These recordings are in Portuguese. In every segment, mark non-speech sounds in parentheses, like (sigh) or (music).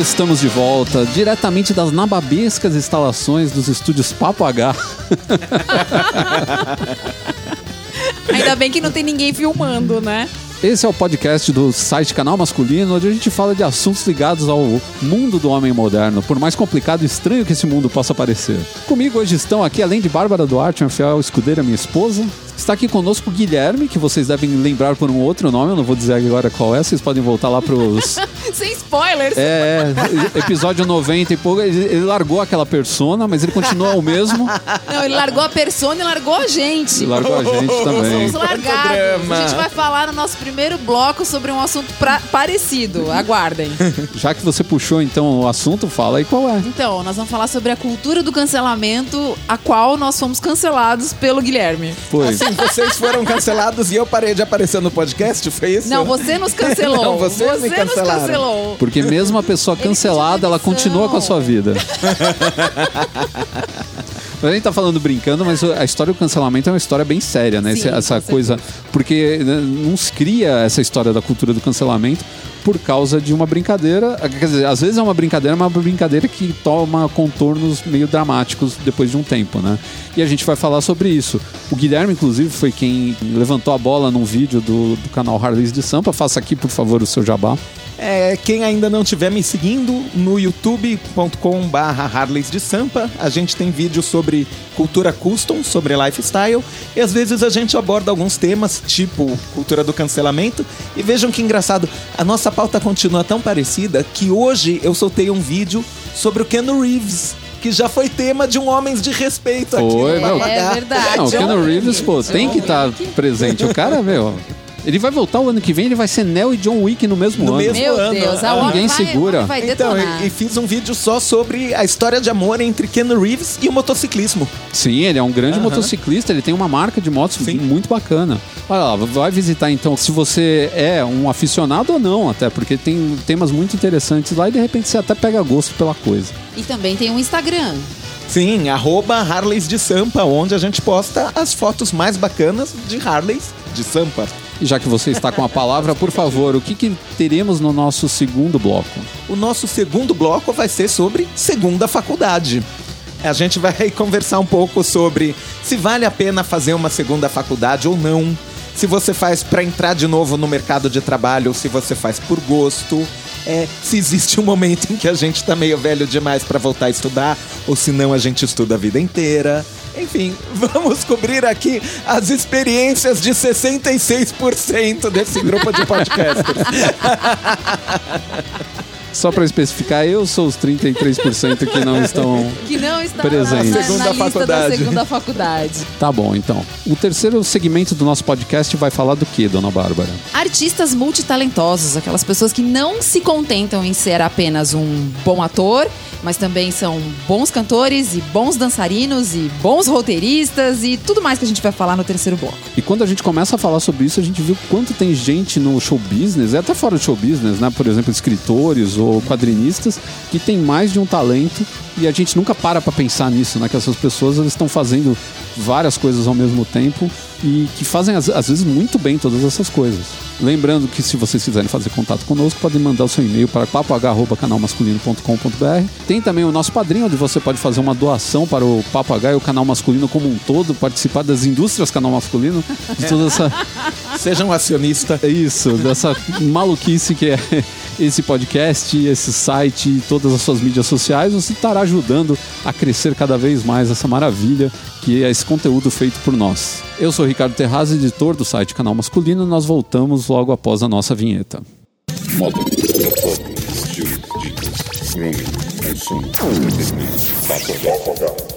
Estamos de volta, diretamente das nababescas instalações dos estúdios Papo H. (laughs) Ainda bem que não tem ninguém filmando, né? Esse é o podcast do site Canal Masculino, onde a gente fala de assuntos ligados ao mundo do homem moderno, por mais complicado e estranho que esse mundo possa parecer. Comigo hoje estão aqui, além de Bárbara Duarte, uma fiel escudeira, minha esposa, Está aqui conosco o Guilherme, que vocês devem lembrar por um outro nome, eu não vou dizer agora qual é, vocês podem voltar lá pros. (laughs) Sem spoilers! É, é, episódio 90 e pouco. Ele, ele largou aquela persona, mas ele continua o mesmo. Não, ele largou a persona e largou a gente. Largou a gente também. Somos largados. A gente vai falar no nosso primeiro bloco sobre um assunto pra... parecido. Aguardem. (laughs) Já que você puxou então o assunto, fala aí qual é. Então, nós vamos falar sobre a cultura do cancelamento, a qual nós fomos cancelados pelo Guilherme. Foi. Assim, vocês foram cancelados e eu parei de aparecer no podcast, foi isso? Não, você nos cancelou. (laughs) Não, vocês você me cancelaram. nos cancelou. Porque mesmo a pessoa cancelada, ela continua com a sua vida. (laughs) A gente tá falando brincando, mas a história do cancelamento é uma história bem séria, né? Sim, essa coisa. Porque né, não se cria essa história da cultura do cancelamento por causa de uma brincadeira. Quer dizer, às vezes é uma brincadeira, mas uma brincadeira que toma contornos meio dramáticos depois de um tempo, né? E a gente vai falar sobre isso. O Guilherme, inclusive, foi quem levantou a bola num vídeo do, do canal Harleys de Sampa. Faça aqui, por favor, o seu jabá. É, quem ainda não estiver me seguindo no youtube.com barra Harleys de Sampa, a gente tem vídeos sobre cultura custom, sobre lifestyle, e às vezes a gente aborda alguns temas, tipo cultura do cancelamento, e vejam que engraçado, a nossa pauta continua tão parecida que hoje eu soltei um vídeo sobre o Ken Reeves, que já foi tema de um Homens de Respeito aqui Foi, meu. É verdade. Não, o Keanu John Reeves, pô, tem que estar Wick. presente. O cara, (laughs) meu. Ele vai voltar o ano que vem, ele vai ser Neo e John Wick no mesmo No ano. mesmo Meu ano. Deus, a Ah, ninguém vai, segura. Vai Então, e, e fiz um vídeo só sobre a história de amor entre Ken Reeves e o motociclismo. Sim, ele é um grande Aham. motociclista, ele tem uma marca de motos Sim. muito bacana. Olha lá, vai visitar então se você é um aficionado ou não, até, porque tem temas muito interessantes lá e de repente você até pega gosto pela coisa. E também tem um Instagram. Sim, arroba Harleys de Sampa, onde a gente posta as fotos mais bacanas de Harleys de Sampa. Já que você está com a palavra, por favor, o que, que teremos no nosso segundo bloco? O nosso segundo bloco vai ser sobre segunda faculdade. A gente vai (laughs) conversar um pouco sobre se vale a pena fazer uma segunda faculdade ou não. Se você faz para entrar de novo no mercado de trabalho ou se você faz por gosto. É, se existe um momento em que a gente tá meio velho demais para voltar a estudar ou se não a gente estuda a vida inteira. Enfim, (laughs) vamos cobrir aqui as experiências de 66% desse grupo de podcasters. (laughs) Só para especificar, eu sou os 33% que não estão. Que não está Presente. na, na Segunda lista da faculdade. segunda faculdade. Tá bom, então. O terceiro segmento do nosso podcast vai falar do que, dona Bárbara? Artistas multitalentosos, aquelas pessoas que não se contentam em ser apenas um bom ator, mas também são bons cantores e bons dançarinos e bons roteiristas e tudo mais que a gente vai falar no terceiro bloco. E quando a gente começa a falar sobre isso, a gente viu quanto tem gente no show business, e até fora do show business, né? Por exemplo, escritores ou quadrinistas, que tem mais de um talento e a gente nunca para pra pensar nisso, né? Que essas pessoas elas estão fazendo várias coisas ao mesmo tempo e que fazem, às, às vezes, muito bem todas essas coisas. Lembrando que se vocês quiserem fazer contato conosco, podem mandar o seu e-mail para papoh.canalmasculino.com.br. Tem também o nosso padrinho, onde você pode fazer uma doação para o Papo H e o canal masculino como um todo, participar das indústrias canal masculino, de toda essa. (laughs) Seja um acionista. É isso, dessa maluquice que é esse podcast, esse site e todas as suas mídias sociais, você estará ajudando a crescer cada vez mais essa maravilha que é esse conteúdo feito por nós. Eu sou o Ricardo Terraz, editor do site Canal Masculino, e nós voltamos logo após a nossa vinheta. Moda, estilo, dicas, grooming, consumo, entretenimento,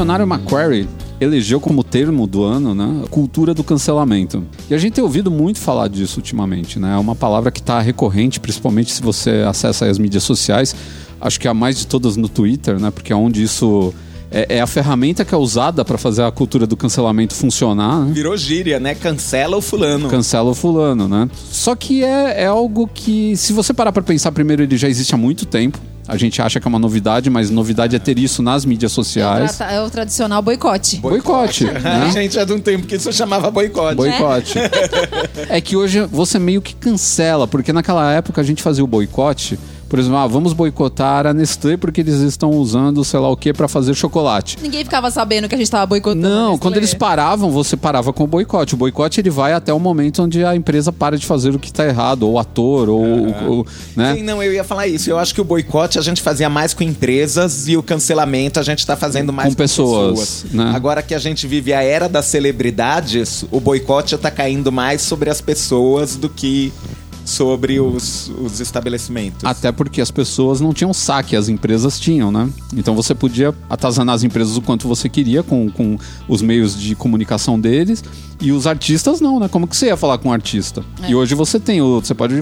dicionário Macquarie elegeu como termo do ano, né, cultura do cancelamento. E a gente tem ouvido muito falar disso ultimamente, né? É uma palavra que está recorrente, principalmente se você acessa as mídias sociais. Acho que a mais de todas no Twitter, né? Porque é onde isso é, é a ferramenta que é usada para fazer a cultura do cancelamento funcionar. Né? Virou gíria, né? Cancela o fulano. Cancela o fulano, né? Só que é, é algo que, se você parar para pensar primeiro, ele já existe há muito tempo. A gente acha que é uma novidade, mas novidade é ter isso nas mídias sociais. É o tradicional boicote. Boicote, (laughs) A né? gente é de um tempo que isso chamava boicote. Boicote. É que hoje você meio que cancela, porque naquela época a gente fazia o boicote. Por exemplo, ah, vamos boicotar a Nestlé porque eles estão usando sei lá o que para fazer chocolate. Ninguém ficava sabendo que a gente tava boicotando. Não, quando eles paravam, você parava com o boicote. O boicote ele vai até o momento onde a empresa para de fazer o que tá errado, ou o ator, ou, ou- né? Sim, não, eu ia falar isso. Eu acho que o boicote a gente fazia mais com empresas e o cancelamento a gente tá fazendo mais Com pessoas, né? Agora que a gente vive a era das celebridades, o boicote tá caindo mais sobre as pessoas do que sobre os, os estabelecimentos. Até porque as pessoas não tinham saque, as empresas tinham, né? Então você podia atazanar as empresas o quanto você queria com, com os meios de comunicação deles. E os artistas não, né? Como que você ia falar com um artista? E hoje você tem o. Você pode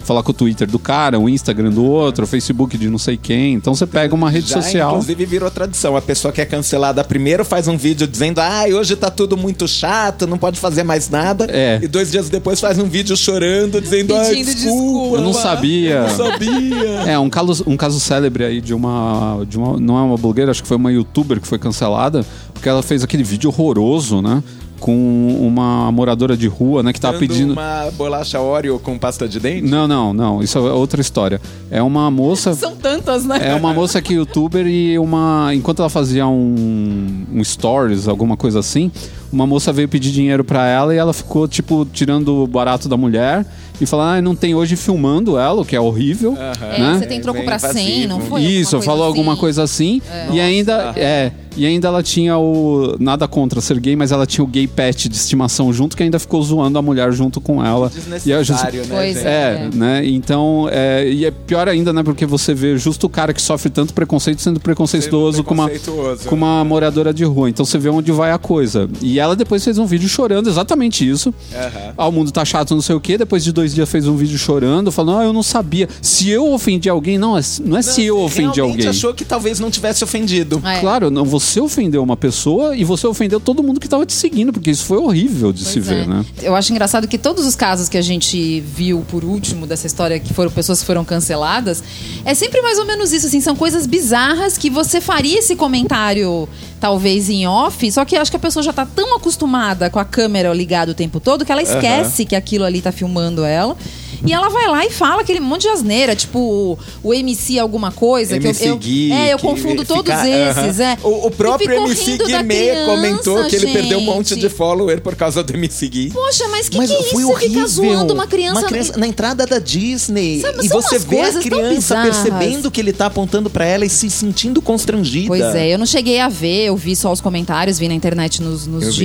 falar com o Twitter do cara, o Instagram do outro, o Facebook de não sei quem. Então você pega uma rede Já, social. Inclusive virou tradição. A pessoa que é cancelada primeiro faz um vídeo dizendo: ai, hoje tá tudo muito chato, não pode fazer mais nada. É. E dois dias depois faz um vídeo chorando, dizendo: ai, Pedindo desculpa. Eu não sabia. Eu não sabia. É, um caso, um caso célebre aí de uma, de uma. Não é uma blogueira, acho que foi uma youtuber que foi cancelada, porque ela fez aquele vídeo horroroso, né? Com uma moradora de rua, né? Que tava Dando pedindo. uma bolacha Oreo com pasta de dente? Não, não, não. Isso é outra história. É uma moça. São tantas, né? É uma moça que é youtuber e uma. Enquanto ela fazia um, um stories, alguma coisa assim, uma moça veio pedir dinheiro pra ela e ela ficou, tipo, tirando o barato da mulher e falando, ah, não tem hoje filmando ela, o que é horrível. É, né? você tem troco pra 100, invasivo. não foi? Isso, falou coisa alguma assim? coisa assim. E ainda é, e ainda ela tinha o nada contra ser gay, mas ela tinha o gay pet de estimação junto que ainda ficou zoando a mulher junto com ela. E a justi- Desnecessário, né? Pois gente? é, né? Então, é, e é pior ainda, né? Porque você vê justo o cara que sofre tanto preconceito sendo preconceituoso, com, uma, preconceituoso. com uma moradora de rua. Então você vê onde vai a coisa. E ela depois fez um vídeo chorando exatamente isso. Aham. Ah, o mundo tá chato, não sei o quê. Depois de dois dias fez um vídeo chorando, falando, ah, eu não sabia. Se eu ofendi alguém, não, é- não é se eu ofendi alguém. achou que talvez não tivesse ofendido. É. Claro, não, você ofendeu uma pessoa e você ofendeu todo mundo que tava te seguindo, porque isso foi horrível de se Pois ver, é. né? Eu acho engraçado que todos os casos que a gente viu por último dessa história, que foram pessoas que foram canceladas, é sempre mais ou menos isso, assim, são coisas bizarras que você faria esse comentário, talvez em off, só que acho que a pessoa já tá tão acostumada com a câmera ligada o tempo todo que ela esquece que aquilo ali tá filmando ela. E ela vai lá e fala aquele monte de asneira, tipo o MC alguma coisa. MC que eu, eu, Gui, é, eu que confundo fica- todos esses, é. O, o próprio MC Guimê criança, comentou que ele perdeu um monte gente. de follower por causa do MC Gui. Poxa, mas que Mas que é foi isso? horrível. Ficar zoando uma criança. na entrada da Disney. Sabe, e você vê a criança percebendo que ele tá apontando pra ela e se sentindo constrangida. Pois é, eu não cheguei a ver, eu vi só os comentários, vi na internet nos, nos Eu vi.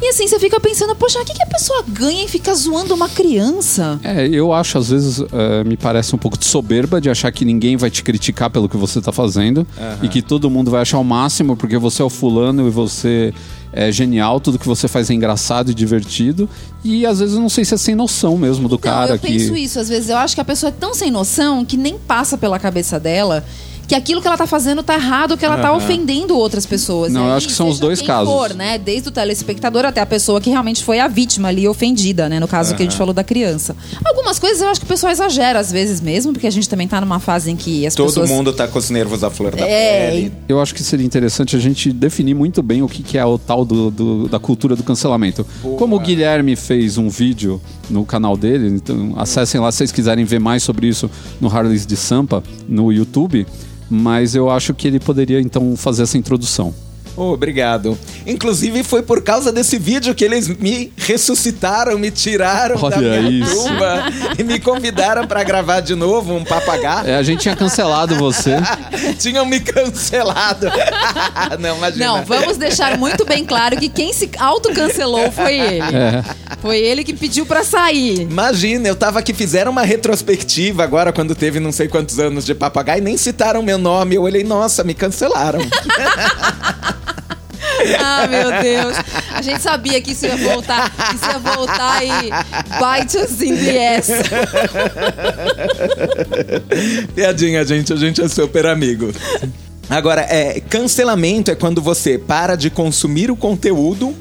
E assim, você fica pensando, poxa, o que, que a pessoa ganha em ficar zoando uma criança? É, eu acho, às vezes, é, me parece um pouco de soberba de achar que ninguém vai te criticar pelo que você tá fazendo e que todo mundo vai achar o máximo porque você é o fulano e você é genial, tudo que você faz é engraçado e divertido. E às vezes eu não sei se é sem noção mesmo do Não, cara eu que. penso isso, às vezes eu acho que a pessoa é tão sem noção que nem passa pela cabeça dela que aquilo que ela tá fazendo tá errado, que ela tá ofendendo outras pessoas. Não, eu aí, acho que são os seja dois casos. For, né? Desde o telespectador até a pessoa que realmente foi a vítima ali ofendida, né? No caso que a gente falou da criança. Algumas coisas eu acho que o pessoal exagera às vezes mesmo, porque a gente também tá numa fase em que as Todo pessoas mundo tá com os nervos à flor da É, pele. Eu acho que seria interessante a gente definir muito bem o que, que é o tal do, do- da cultura do cancelamento. Como o Guilherme fez um vídeo no canal dele, então acessem lá se vocês quiserem ver mais sobre isso no Harleys de Sampa, no YouTube. Mas eu acho que ele poderia então fazer essa introdução. Oh, obrigado. Inclusive, foi por causa desse vídeo que eles me ressuscitaram, me tiraram da Olha minha isso. tumba e me convidaram pra gravar de novo um papagaio. É, a gente tinha cancelado você. (laughs) Tinham me cancelado. (laughs) Não, imagina. Não, vamos deixar muito bem claro que quem se autocancelou foi ele. É. Foi ele que pediu pra sair. Imagina, eu tava aqui, fizeram uma retrospectiva agora quando teve não sei quantos anos de papagaio e nem citaram meu nome. Eu olhei, nossa, me cancelaram. (laughs) (laughs) Ah, meu Deus. A gente sabia que isso ia voltar. Isso ia voltar e bite us in the ass. (laughs) Piadinha, gente, a gente é super amigo. Agora, é, cancelamento é quando você para de consumir o conteúdo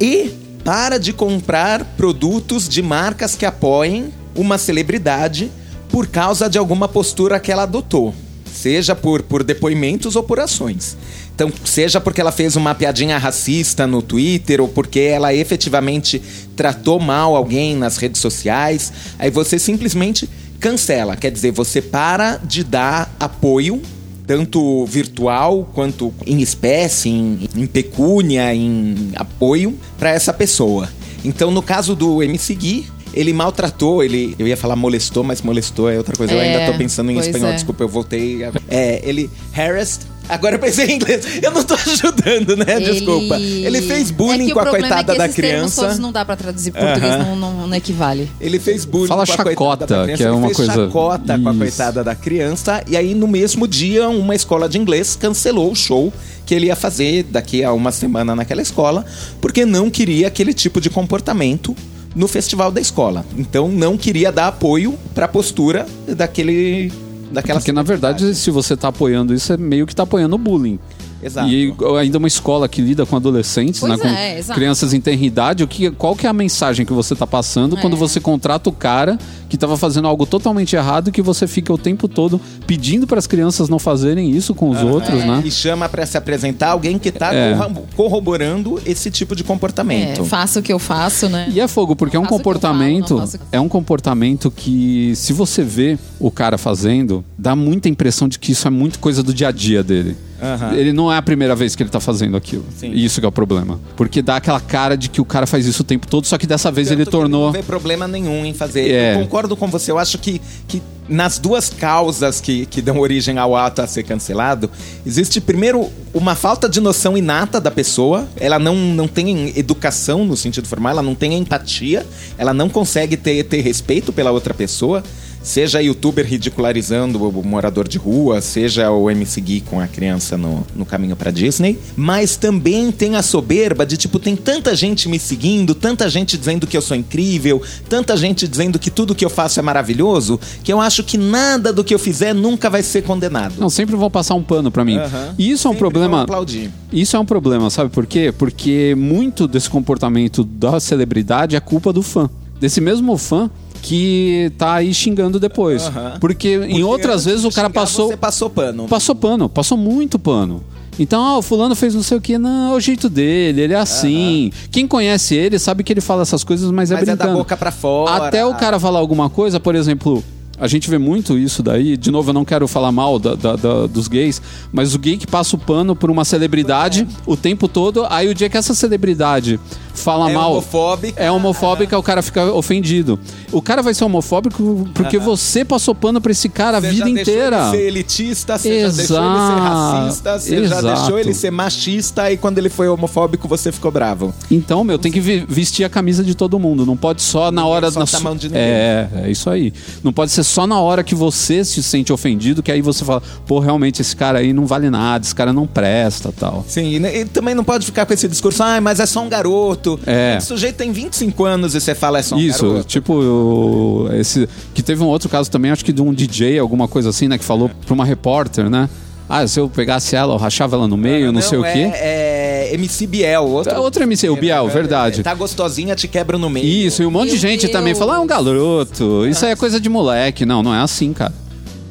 e para de comprar produtos de marcas que apoiem uma celebridade por causa de alguma postura que ela adotou. Seja por, por depoimentos ou por ações. Então, seja porque ela fez uma piadinha racista no Twitter ou porque ela efetivamente tratou mal alguém nas redes sociais, aí você simplesmente cancela. Quer dizer, você para de dar apoio tanto virtual quanto em espécie, em, em pecúnia, em apoio para essa pessoa. Então, no caso do MC Gui, ele maltratou, ele. Eu ia falar molestou, mas molestou é outra coisa. eu É, ainda tô pensando em espanhol, é. desculpa, eu voltei. É, ele harassed. Agora eu pensei em inglês. Eu não tô (laughs) ajudando, né? Desculpa. Ele fez bullying é que com a problema coitada é que da criança. todos não dá pra traduzir para português, Aham. não, não, não equivale. Ele fez bullying Fala com a coitada da criança. que é ele uma fez coisa- chacota com a Isso. coitada da criança. E aí, no mesmo dia, uma escola de inglês cancelou o show que ele ia fazer daqui a uma semana naquela escola, porque não queria aquele tipo de comportamento no festival da escola. Então, não queria dar apoio para a postura daquele... Daquela Porque, na verdade, se você tá apoiando isso, é meio que tá apoiando o bullying. Exato. E ainda uma escola que lida com adolescentes, Pois né, com é, crianças em idade, o que, qual que é a mensagem que você tá passando quando É. você contrata o cara que tava fazendo algo totalmente errado e que você fica o tempo todo pedindo para as crianças não fazerem isso com os outros, né? E chama para se apresentar alguém que tá É. corro- corroborando esse tipo de comportamento. É, faço o que eu faço, né? E é fogo, porque é um comportamento. falo, não faço É um comportamento que, se você vê o cara fazendo, dá muita impressão de que isso é muito coisa do dia a dia dele. Aham. Ele não é a primeira vez que ele tá fazendo aquilo. Sim. E isso que é o problema. Porque dá aquela cara de que o cara faz isso o tempo todo, só que dessa vez ele Tanto que tornou. Não vê problema nenhum em fazer. É. Eu concordo com você. Eu acho que, que nas duas causas que, que dão origem ao ato a ser cancelado, existe primeiro uma falta de noção inata da pessoa. Ela não, não tem educação no sentido formal, ela não tem empatia, ela não consegue ter, ter respeito pela outra pessoa. Seja youtuber ridicularizando o morador de rua, seja o MC Gui com a criança no, no caminho pra Disney. Mas também tem a soberba de, tipo, tem tanta gente me seguindo, tanta gente dizendo que eu sou incrível, tanta gente dizendo que tudo que eu faço é maravilhoso, que eu acho que nada do que eu fizer nunca vai ser condenado. Não, sempre vão passar um pano pra mim. E isso é um Sempre problema. aplaudir. Isso é um problema, sabe por quê? Porque muito desse comportamento da celebridade é culpa do fã. Desse mesmo fã que tá aí xingando depois. Aham. Porque, em Porque outras antes vezes o cara passou. Você passou pano. Passou pano, passou muito pano. Então, ah, o fulano fez não sei o que, não, é o jeito dele, ele é assim. Quem conhece ele sabe que ele fala essas coisas, mas, é Mas é brincando. da boca pra fora. Até o cara falar alguma coisa, por exemplo, a gente vê muito isso daí. De novo, eu não quero falar mal da- da- da- dos gays, mas o gay que passa o pano por uma celebridade o tempo todo, aí o dia que essa celebridade fala É mal. homofóbica. É homofóbica, o cara fica ofendido. O cara vai ser homofóbico porque você passou pano pra esse cara a Você vida já deixou inteira. ele ser elitista, você já deixou ele ser Exato. racista, você já Exato. deixou ele ser machista e quando ele foi homofóbico você ficou bravo. Então, meu, tem que vestir a camisa de todo mundo. Não pode só na hora solta na mão de ninguém. É, é isso aí. Não pode ser só na hora que você se sente ofendido, que aí você fala, pô, realmente esse cara aí não vale nada, esse cara não presta tal. Sim, e, e também não pode ficar com esse discurso, ah, mas é só um garoto. É. O sujeito tem 25 anos e você fala é só um Isso, garoto. tipo, o- esse. Que teve um outro caso também, acho que de um DJ, alguma coisa assim, né? Que falou pra uma repórter, né? Ah, se eu pegasse ela, eu rachava ela no meio, não, sei o quê. É, é MC Biel. Outro, É outro MC, o Biel, verdade. Tá gostosinha, te quebra no meio. Isso, e um monte de Meu gente Deus. também fala, ah, é um garoto, isso aí é coisa de moleque. Não, não é assim, cara.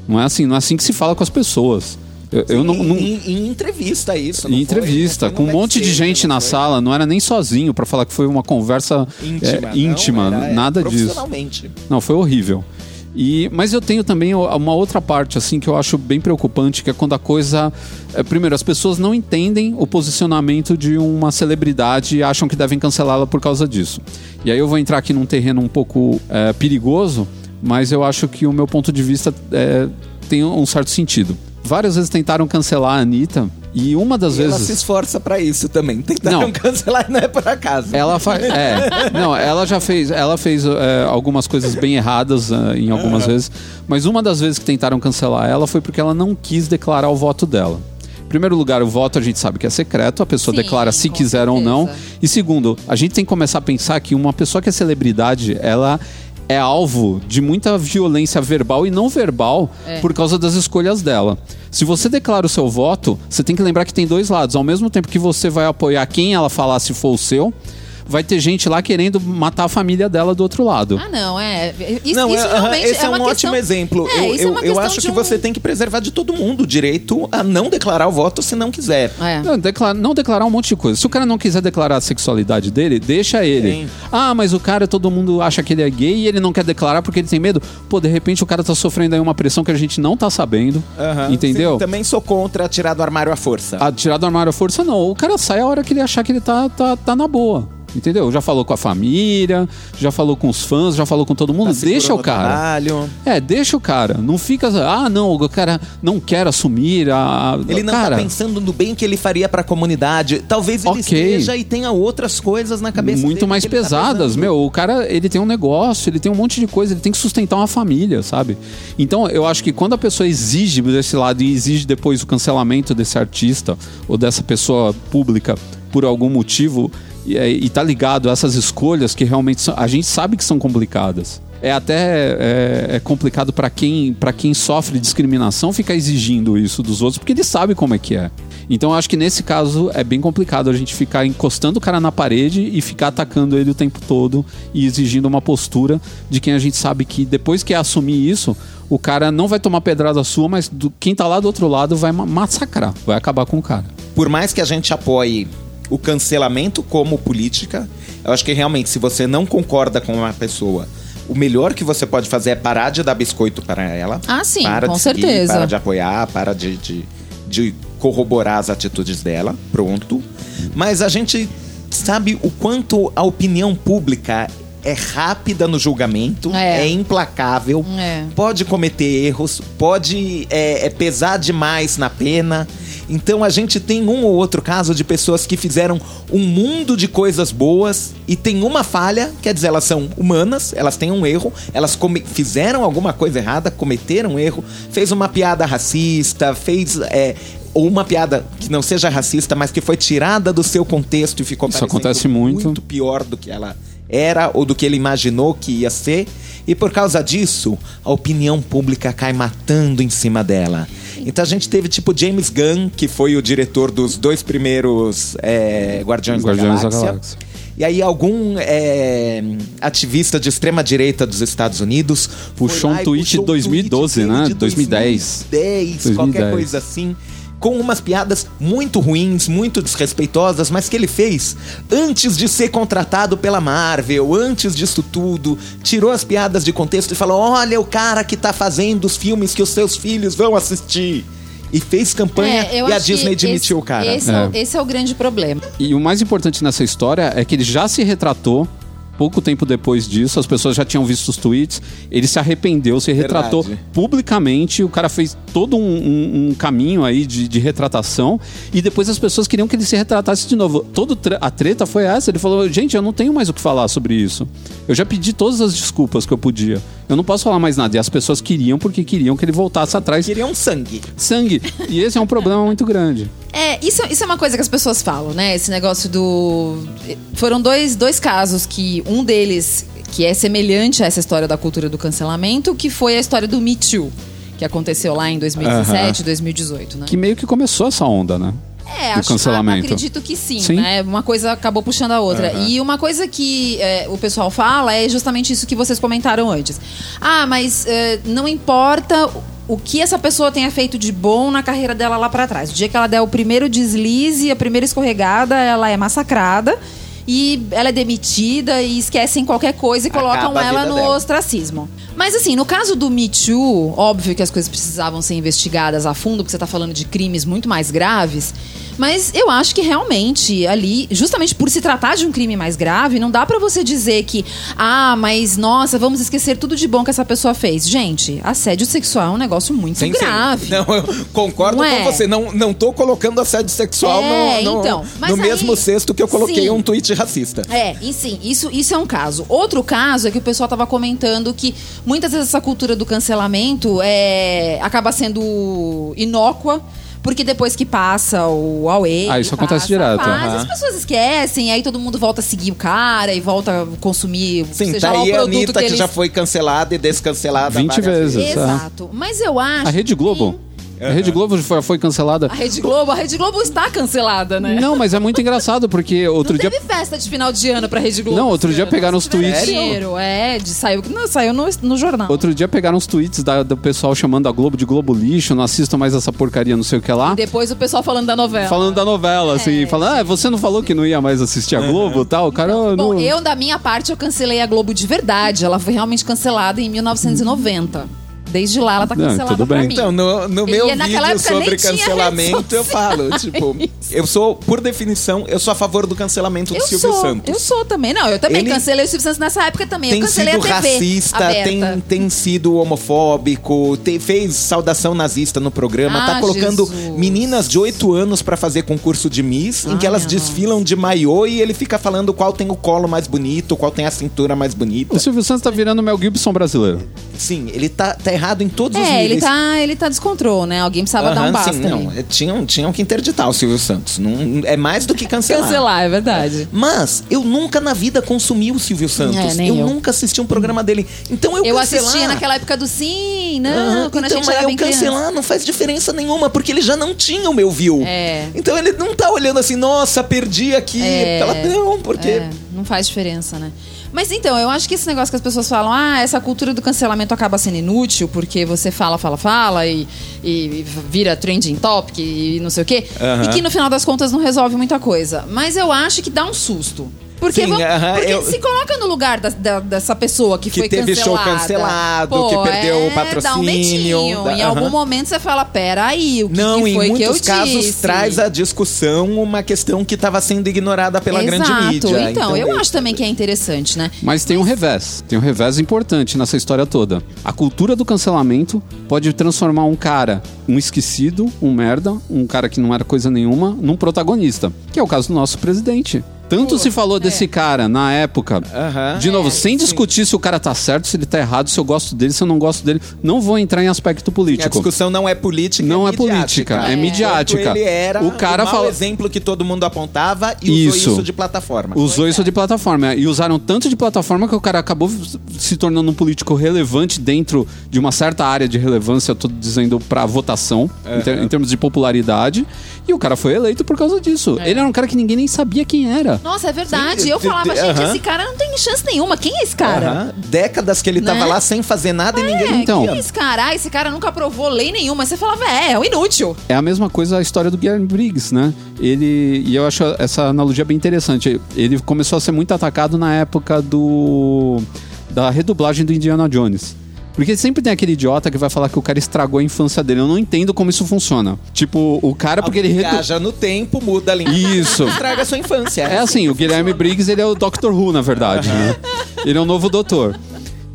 Não é assim, não é assim que se fala com as pessoas. Eu, eu não. não- Em, em entrevista isso. não em entrevista, Não foi com um monte de gente não na foi? sala, não era nem sozinho pra falar que foi uma conversa Íntima. é, não, íntima, era, é, nada disso. Profissionalmente. Não, foi horrível. E, mas eu tenho também uma outra parte assim que eu acho bem preocupante, que é quando a coisa. é, primeiro, as pessoas não entendem o posicionamento de uma celebridade e acham que devem cancelá-la por causa disso. E aí eu vou entrar aqui num terreno um pouco é, perigoso, mas eu acho que o meu ponto de vista é, tem um certo sentido. Várias vezes tentaram cancelar a Anitta, e uma das E ela vezes. se esforça pra isso também. Tentaram Não. cancelar e não é por acaso. Ela faz. (laughs) É. Não, ela já fez. Ela fez é, algumas coisas bem erradas é, em algumas vezes. Mas uma das vezes que tentaram cancelar ela foi porque ela não quis declarar o voto dela. Em primeiro lugar, o voto a gente sabe que é secreto, a pessoa Sim, declara se quiser ou não. certeza. E segundo, a gente tem que começar a pensar que uma pessoa que é celebridade, ela é alvo de muita violência verbal e não verbal É. por causa das escolhas dela. Se você declara o seu voto, você tem que lembrar que tem dois lados. Ao mesmo tempo que você vai apoiar quem ela falar se for o seu, vai ter gente lá querendo matar a família dela do outro lado. Ah, não, é. Isso, Não, isso é, esse é, um uma ótimo questão- exemplo. É, eu isso é eu, eu questão acho que um- você tem que preservar de todo mundo o direito a não declarar o voto se não quiser. É. Não, não declarar um monte de coisa. Se o cara não quiser declarar a sexualidade dele, deixa ele. Sim. Ah, mas o cara, todo mundo acha que ele é gay e ele não quer declarar porque ele tem medo. Pô, de repente o cara tá sofrendo aí uma pressão que a gente não tá sabendo. Aham. Entendeu? Sim, também sou contra tirar do armário à força. A tirar do armário à força, não. O cara sai a hora que ele achar que ele tá, tá, tá na boa. Entendeu? Já falou com a família, já falou com os fãs, já falou com todo mundo. Tá deixa o cara. trabalho. É, deixa o cara. Não fica. Ah, não, o cara não quer assumir a. Ele não cara, tá pensando no bem que ele faria pra comunidade. Talvez ele Ok. esteja e tenha outras coisas na cabeça muito dele mais tá pesadas. pensando. Meu, o cara, ele tem um negócio, ele tem um monte de coisa, ele tem que sustentar uma família, sabe? Então, eu acho que quando a pessoa exige desse lado e exige depois o cancelamento desse artista ou dessa pessoa pública por algum motivo e, é- e tá ligado a essas escolhas que realmente são- a gente sabe que são complicadas. É até é, é complicado para quem, pra quem sofre discriminação ficar exigindo isso dos outros, porque ele sabe como é que é. Então eu acho que nesse caso é bem complicado a gente ficar encostando o cara na parede e ficar atacando ele o tempo todo e exigindo uma postura de quem a gente sabe que depois que assumir isso, o cara não vai tomar pedrada sua, mas do- quem tá lá do outro lado vai ma- massacrar, vai acabar com o cara. Por mais que a gente apoie o cancelamento como política, eu acho que realmente, se você não concorda com uma pessoa, o melhor que você pode fazer é parar de dar biscoito para ela. Ah, sim, para com de seguir, certeza. Para de apoiar, para de, de, de corroborar as atitudes dela. Pronto. Mas a gente sabe o quanto a opinião pública é rápida no julgamento, É. é, implacável, É. pode cometer erros, pode é, é, pesar demais na pena. Então a gente tem um ou outro caso de pessoas que fizeram um mundo de coisas boas e tem uma falha, quer dizer, elas são humanas, elas têm um erro, elas fizeram alguma coisa errada, cometeram um erro, fez uma piada racista, fez. é, ou uma piada que não seja racista, mas que foi tirada do seu contexto e ficou Isso acontece muito. muito pior do que ela era ou do que ele imaginou que ia ser. E por causa disso, a opinião pública cai matando em cima dela. Então a gente teve tipo James Gunn, que foi o diretor dos dois primeiros é, Guardiões, Guardiões da da Galáxia. Galáxia. E aí algum é, ativista de extrema direita dos Estados Unidos Puxou um tweet puxou de 2012, tweet dele né? de 2010. 2010, qualquer 2010. coisa assim. Com umas piadas muito ruins, muito desrespeitosas, mas que ele fez antes de ser contratado pela Marvel, antes disso tudo. Tirou as piadas de contexto e falou: Olha o cara que tá fazendo os filmes que os seus filhos vão assistir. E fez campanha É, e a Disney demitiu esse- o cara. Esse é. o- esse é o grande problema. E o mais importante nessa história é que ele já se retratou. Pouco tempo depois disso, as pessoas já tinham visto os tweets. Ele se arrependeu, se retratou Verdade. publicamente. O cara fez todo um, um- um caminho aí de, de retratação. E depois as pessoas queriam que ele se retratasse de novo. Todo tre- a treta foi essa. Ele falou: Gente, eu não tenho mais o que falar sobre isso. Eu já pedi todas as desculpas que eu podia. Eu não posso falar mais nada. E as pessoas queriam porque queriam que ele voltasse atrás. Queria um sangue. Sangue. E esse é um problema muito grande. É, isso, isso é uma coisa que as pessoas falam, né? Esse negócio do. Foram dois, dois casos que um deles, que é semelhante a essa história da cultura do cancelamento, que foi a história do Me Too, que aconteceu lá em 2017, 2018, né? Que meio que começou essa onda, né? É, acho, cancelamento. acredito que sim, Sim. né? Uma coisa acabou puxando a outra. E uma coisa que é, o pessoal fala é justamente isso que vocês comentaram antes. Ah, mas é, não importa o que essa pessoa tenha feito de bom na carreira dela lá pra trás. O dia que ela der o primeiro deslize, a primeira escorregada, ela é massacrada. E ela é demitida e esquecem qualquer coisa e colocam Acaba ela no dela. ostracismo. Mas assim, no caso do Me Too, óbvio que as coisas precisavam ser investigadas a fundo, porque você tá falando de crimes muito mais graves. Mas eu acho que realmente ali, justamente por se tratar de um crime mais grave, não dá pra você dizer que, ah, mas nossa, vamos esquecer tudo de bom que essa pessoa fez. Gente, assédio sexual é um negócio muito Sim, sim. grave. Não, eu concordo Não é? com você. Não, não tô colocando assédio sexual É, no, no, então, no aí- mesmo cesto que eu coloquei Sim. um tweet racista. É, e sim, isso, isso é um caso. Outro caso é que o pessoal tava comentando que muitas vezes essa cultura do cancelamento é, acaba sendo inócua. Porque depois que passa o Huawei. Ah, isso acontece direto, As aham. pessoas esquecem, aí todo mundo volta a seguir o cara e volta a consumir Sim, seja tá aí a produto Anitta que, eles... já foi cancelada e descancelada 20 várias vezes. Exato. Mas eu acho. A Rede Globo. A Rede Globo foi, foi cancelada. A Rede Globo, a Rede Globo está cancelada, né? Não, mas é muito engraçado, porque outro não dia. teve festa de final de ano pra Rede Globo. Não, outro dia ano. pegaram os tweets. Dinheiro, é, de, saiu, não, saiu no, no jornal. Outro dia pegaram uns tweets da- do pessoal chamando a Globo de Globo lixo, não assistam mais essa porcaria, não sei o que lá. Depois o pessoal falando da novela. Falando da novela, assim, falando, ah, você não falou que não ia mais assistir a Globo e tal? O cara. Bom, não... eu, da minha parte, eu cancelei a Globo de verdade. Ela foi realmente cancelada em 1990. Desde lá ela tá Não, cancelada tudo pra bem. mim. Então, no, no meu naquela vídeo sobre cancelamento, eu falo, (laughs) tipo, eu sou, por definição, eu sou a favor do cancelamento do Eu Silvio sou, Santos. eu sou também. Não, eu também Ele cancelei o Silvio Santos nessa época também. Tem eu cancelei sido a TV racista, aberta. tem, tem sido homofóbico, te- fez saudação nazista no programa, Ah, tá colocando Jesus. meninas de 8 anos pra fazer concurso de Miss, em que Ai, elas desfilam de maiô e ele fica falando qual tem o colo mais bonito, qual tem a cintura mais bonita. O Silvio Santos tá virando o Mel Gibson brasileiro. Sim, ele tá, tá errado em todos os É, níveis. ele tá, ele tá descontrol, né? Alguém precisava dar um basta. sim, não, é, tinham, tinham que interditar o Silvio Santos. Não, é mais do que cancelar. Cancelar, é verdade. Mas eu nunca na vida consumi o Silvio Santos. É, eu, eu. nunca assisti um programa dele. Então eu, Eu cancelar... assistia naquela época do sim, não, Aham, quando então, a gente mas era eu bem criança. cancelar não faz diferença nenhuma, porque ele já não tinha o meu view. É. Então ele não tá olhando assim, nossa, perdi aqui. É. Ela, não, porque. É, não faz diferença, né? Mas então, eu acho que esse negócio que as pessoas falam, ah, essa cultura do cancelamento acaba sendo inútil porque você fala, fala, fala e, e vira trending topic e não sei o quê. Aham. E que no final das contas não resolve muita coisa. Mas eu acho que dá um susto. Porque, Sim, aham, porque eu- se coloca no lugar da- da- dessa pessoa que, Que foi teve show cancelada. cancelado, Pô, que perdeu o é, Dá um patrocínio, medinho. dá- Em algum momento você fala, pera aí, o que, Não, que em foi que eu muitos casos disse? traz a discussão uma questão que estava sendo ignorada pela grande Exato. mídia. Então, eu acho também que é interessante, né? Mas tem um revés. Tem um revés importante nessa história toda. A cultura do cancelamento pode transformar um cara, um esquecido, um merda, um cara que não era coisa nenhuma, num protagonista. Que é o caso do nosso presidente. Tanto se falou desse cara na época. Aham. De novo, É, sem discutir se o cara tá certo, se ele tá errado, se eu gosto dele, se eu não gosto dele. Não vou entrar em aspecto A político. discussão não é política, Não é midiática. política, é Quanto midiática. Ele era O cara o fala- exemplo que todo mundo apontava e usou Isso. isso de plataforma. Usou isso de plataforma. E usaram tanto de plataforma que o cara acabou se tornando um político relevante dentro de uma certa área de relevância, eu tô dizendo pra votação, em, ter- em termos de popularidade. E o cara foi eleito por causa disso. Ele era um cara que ninguém nem sabia quem era. Nossa, é verdade. Sim, eu de- falava, de- gente, aham. esse cara não tem chance nenhuma. Quem é esse cara? Aham. Décadas que ele tava Né? lá sem fazer nada e ninguém É, Então. quem é esse cara? Ah, esse cara nunca aprovou lei nenhuma. Você falava, é, é um inútil. É a mesma coisa a história do Guilherme Briggs, né? Ele. E eu acho essa analogia bem interessante. Ele começou a ser muito atacado na época do. da redublagem do Indiana Jones. Porque sempre tem aquele idiota que vai falar que o cara estragou a infância dele. Eu não entendo como isso funciona. Tipo, o cara, porque ele. redu- Viaja no tempo, muda a língua. Isso. Estraga a sua infância. É assim, o Guilherme Briggs, ele é o Doctor Who, na verdade, né? (laughs) Ele é o novo doutor.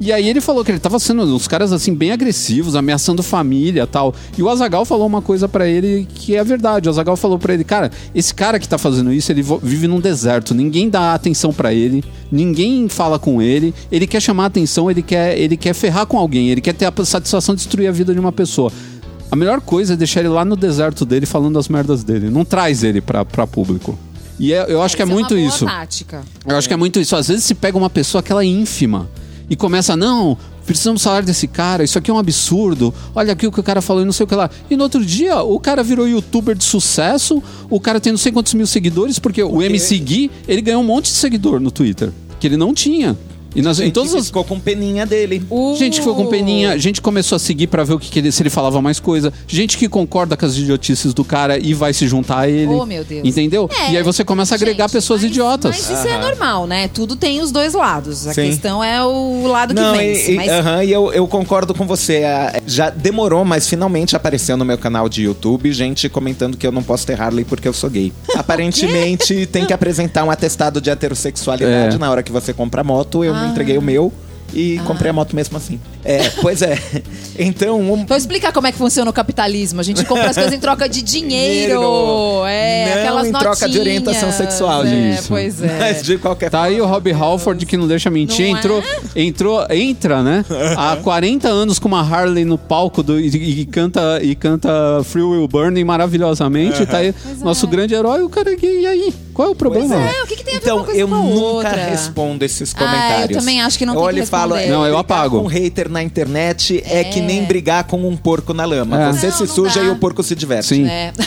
E aí ele falou que ele tava sendo uns caras assim bem agressivos, ameaçando família, tal. E o Azagal falou uma coisa pra ele que é verdade. O Azagal falou pra ele, cara, esse cara que tá fazendo isso, ele vive num deserto, ninguém dá atenção pra ele, ninguém fala com ele, ele quer chamar atenção, ele quer, ele quer ferrar com alguém, ele quer ter a satisfação de destruir a vida de uma pessoa. A melhor coisa é deixar ele lá no deserto dele falando as merdas dele. Não traz ele pra, pra público. E é- eu acho que é Essa muito isso. tática. Eu acho que é muito isso. Às vezes se pega uma pessoa que ela é ínfima e começa, não, precisamos falar desse cara, isso aqui é um absurdo, olha aqui o que o cara falou e não sei o que lá. E no outro dia, o cara virou youtuber de sucesso, o cara tem não sei quantos mil seguidores, porque o MC Gui, ele ganhou um monte de seguidor no Twitter, que ele não tinha. E em Gente todas que as, ficou com peninha dele. O- Gente que ficou com peninha, gente começou a seguir pra ver o que, que ele, se ele falava mais coisa, gente que concorda com as idiotices do cara e vai se juntar a ele. Oh, meu Deus. Entendeu? É, e aí você começa a agregar gente, pessoas mas- idiotas. Mas isso é normal, né? Tudo tem os dois lados. A Sim. questão é o lado Não, que vence. e, e- mas aham, e eu, eu concordo com você. Ah, Já demorou, mas finalmente apareceu no meu canal de YouTube gente comentando que eu não posso ter Harley porque eu sou gay. (laughs) Aparentemente tem que apresentar um atestado de heterossexualidade É. na hora que você compra a moto. Eu não entreguei o meu e comprei a moto mesmo assim. É, pois é. (laughs) Então, um- Então explica como é que funciona o capitalismo. A gente compra as coisas em troca de dinheiro. Dinheiro. É, Não aquelas em troca de orientação sexual, é, gente. Pois é. mas de qualquer Tá aí o Rob Halford que não deixa mentir, Não é? entrou, entrou, entra, né? Há (laughs) 40 anos com uma Harley no palco do- e, e canta e canta Free Will Burning maravilhosamente. Tá aí nosso grande herói, o cara que e aí? Qual é o problema? É, o que, que tem a ver Então, uma coisa eu com a nunca outra? respondo esses Ah, eu comentários. também acho que não eu tem olho que e falo, responder. Não, eu ficar apago. com hater na internet é, É. que nem brigar com um porco na lama. É. Você Não, se não suja dá. e o porco se diverte. Sim. É. (laughs)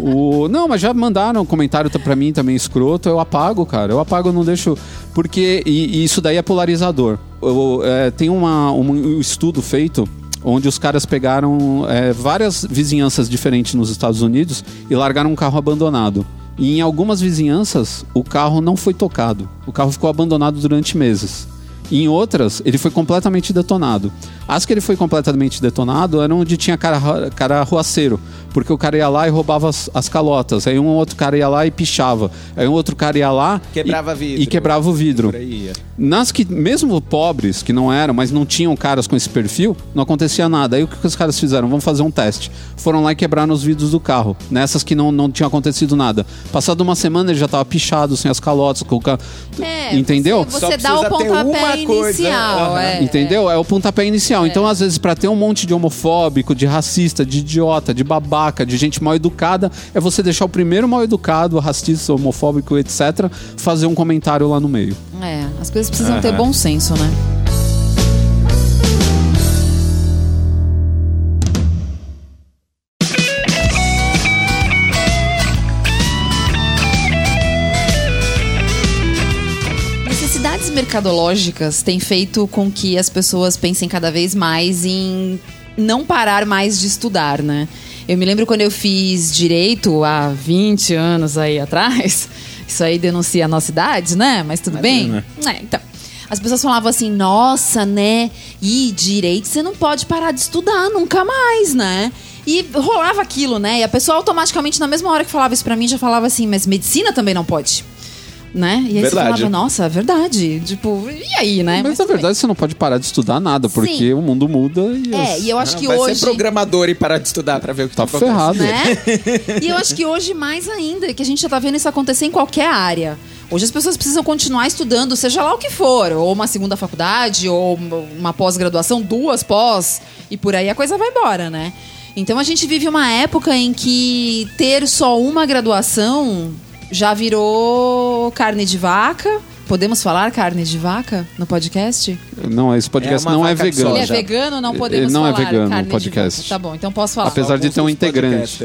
O... Não, mas já mandaram um comentário tá pra mim também escroto. Eu apago, cara. Eu apago, eu não deixo. Porque. E, e isso daí é polarizador. Eu, é, tem uma, um estudo feito onde os caras pegaram é, várias vizinhanças diferentes nos Estados Unidos e largaram um carro abandonado. E em algumas vizinhanças, o carro não foi tocado. O carro ficou abandonado durante meses. E em outras, ele foi completamente detonado. As que ele foi completamente detonado eram onde tinha cara, cara. Porque o cara ia lá e roubava as, as calotas. Aí um outro cara ia lá e pichava. Aí um outro cara ia lá Quebrava e, vidro. e quebrava o vidro. Nas que, mesmo pobres, que não eram, mas não tinham caras com esse perfil, não acontecia nada. Aí o que que os caras fizeram? Vamos fazer um teste. Foram lá e quebraram os vidros do carro. Nessas que não, não tinha acontecido nada. Passado uma semana ele já tava pichado, sem as calotas, com o ca... É, Entendeu? Você, Só você dá o precisa ter pontapé uma coisa. inicial. É. Entendeu? É o pontapé inicial. Então, às vezes, pra ter um monte de homofóbico, de racista, de idiota, de babaca, de gente mal educada, é você deixar o primeiro mal educado, racista, homofóbico, etc., fazer um comentário lá no meio. É, as coisas precisam ter bom senso, né? Necessidades mercadológicas têm feito com que as pessoas pensem cada vez mais em não parar mais de estudar, né? Eu me lembro quando eu fiz direito há 20 anos aí atrás. (laughs) Isso aí denuncia a nossa idade, né? Mas tudo bem. É, então. As pessoas falavam assim, nossa, né? E direito você não pode parar de estudar nunca mais, né? E rolava aquilo, né? E a pessoa automaticamente, na mesma hora que falava isso pra mim, já falava assim, mas medicina também não pode. Né? E aí Verdade. você falava, nossa, é verdade. Tipo, e aí, né? Mas, na tudo bem. verdade, você não pode parar de estudar nada, porque Sim. o mundo muda e. É, as- e eu acho Ah, que vai hoje. ser programador e parar de estudar pra ver o que Tá acontece. ferrado. né? E eu acho que hoje mais ainda, que a gente já tá vendo isso acontecer em qualquer área. Hoje as pessoas precisam continuar estudando, seja lá o que for, ou uma segunda faculdade, ou uma pós-graduação, duas pós, e por aí a coisa vai embora, né? Então a gente vive uma época em que ter só uma graduação já virou carne de vaca. Podemos falar carne de vaca no podcast? Não, esse podcast É não é vegano. Ele é já. vegano, não Ele podemos não é falar vegano, carne podcast. de vaca. Tá bom, então posso falar. Apesar de ter um Alguns integrante.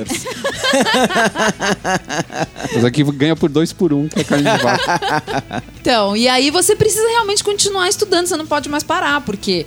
Mas aqui ganha por dois por um, que é carne de vaca. (laughs) Então, e aí você precisa realmente continuar estudando, você não pode mais parar, porque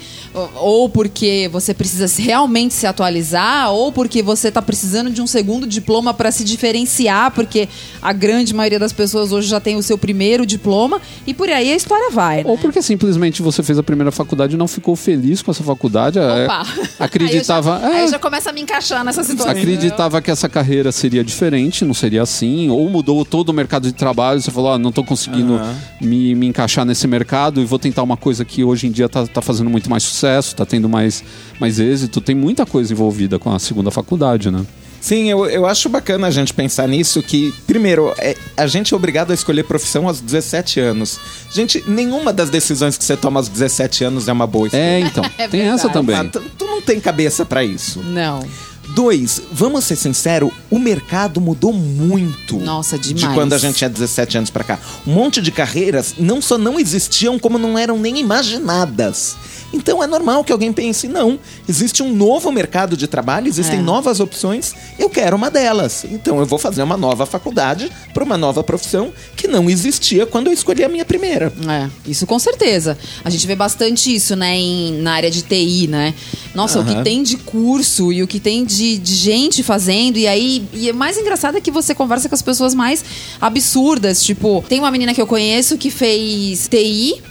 ou- porque você precisa realmente se atualizar, ou porque você tá precisando de um segundo diploma para se diferenciar, porque a grande maioria das pessoas hoje já tem o seu primeiro diploma, e por aí a história vai. né? Ou porque simplesmente você fez a primeira faculdade e não ficou feliz com essa faculdade. é, Opa. (laughs) acreditava. Aí eu, já, é, aí eu já começa a me encaixar nessa situação. acreditava que essa carreira seria diferente, não seria assim, ou mudou todo o mercado de trabalho, você falou, ah, não tô conseguindo Aham. me, me encaixar nesse mercado e vou tentar uma coisa que hoje em dia tá, tá fazendo muito mais sucesso, tá tendo mais, mais êxito, tem muita coisa envolvida com a segunda faculdade, né? Sim, eu, eu acho bacana a gente pensar nisso que, primeiro, é, a gente é obrigado a escolher profissão aos 17 anos. Gente, nenhuma das decisões que você toma aos 17 anos é uma boa escolha. É, então, (laughs) É tem essa também. Ah, tu, tu não tem cabeça pra isso. Não. Dois, vamos ser sinceros, o mercado mudou muito. Nossa, De demais. quando a gente tinha 17 anos pra cá. Um monte de carreiras não só não existiam, como não eram nem imaginadas. Então é normal que alguém pense, não, existe um novo mercado de trabalho, existem É. novas opções, eu quero uma delas. Então eu vou fazer uma nova faculdade para uma nova profissão que não existia quando eu escolhi a minha primeira. É, isso com certeza. A gente vê bastante isso, né, em- na área de TI, né? Nossa, o que tem de curso e o que tem de, de gente fazendo, e aí. E é mais engraçado é que você conversa com as pessoas mais absurdas. Tipo, tem uma menina que eu conheço que fez TI.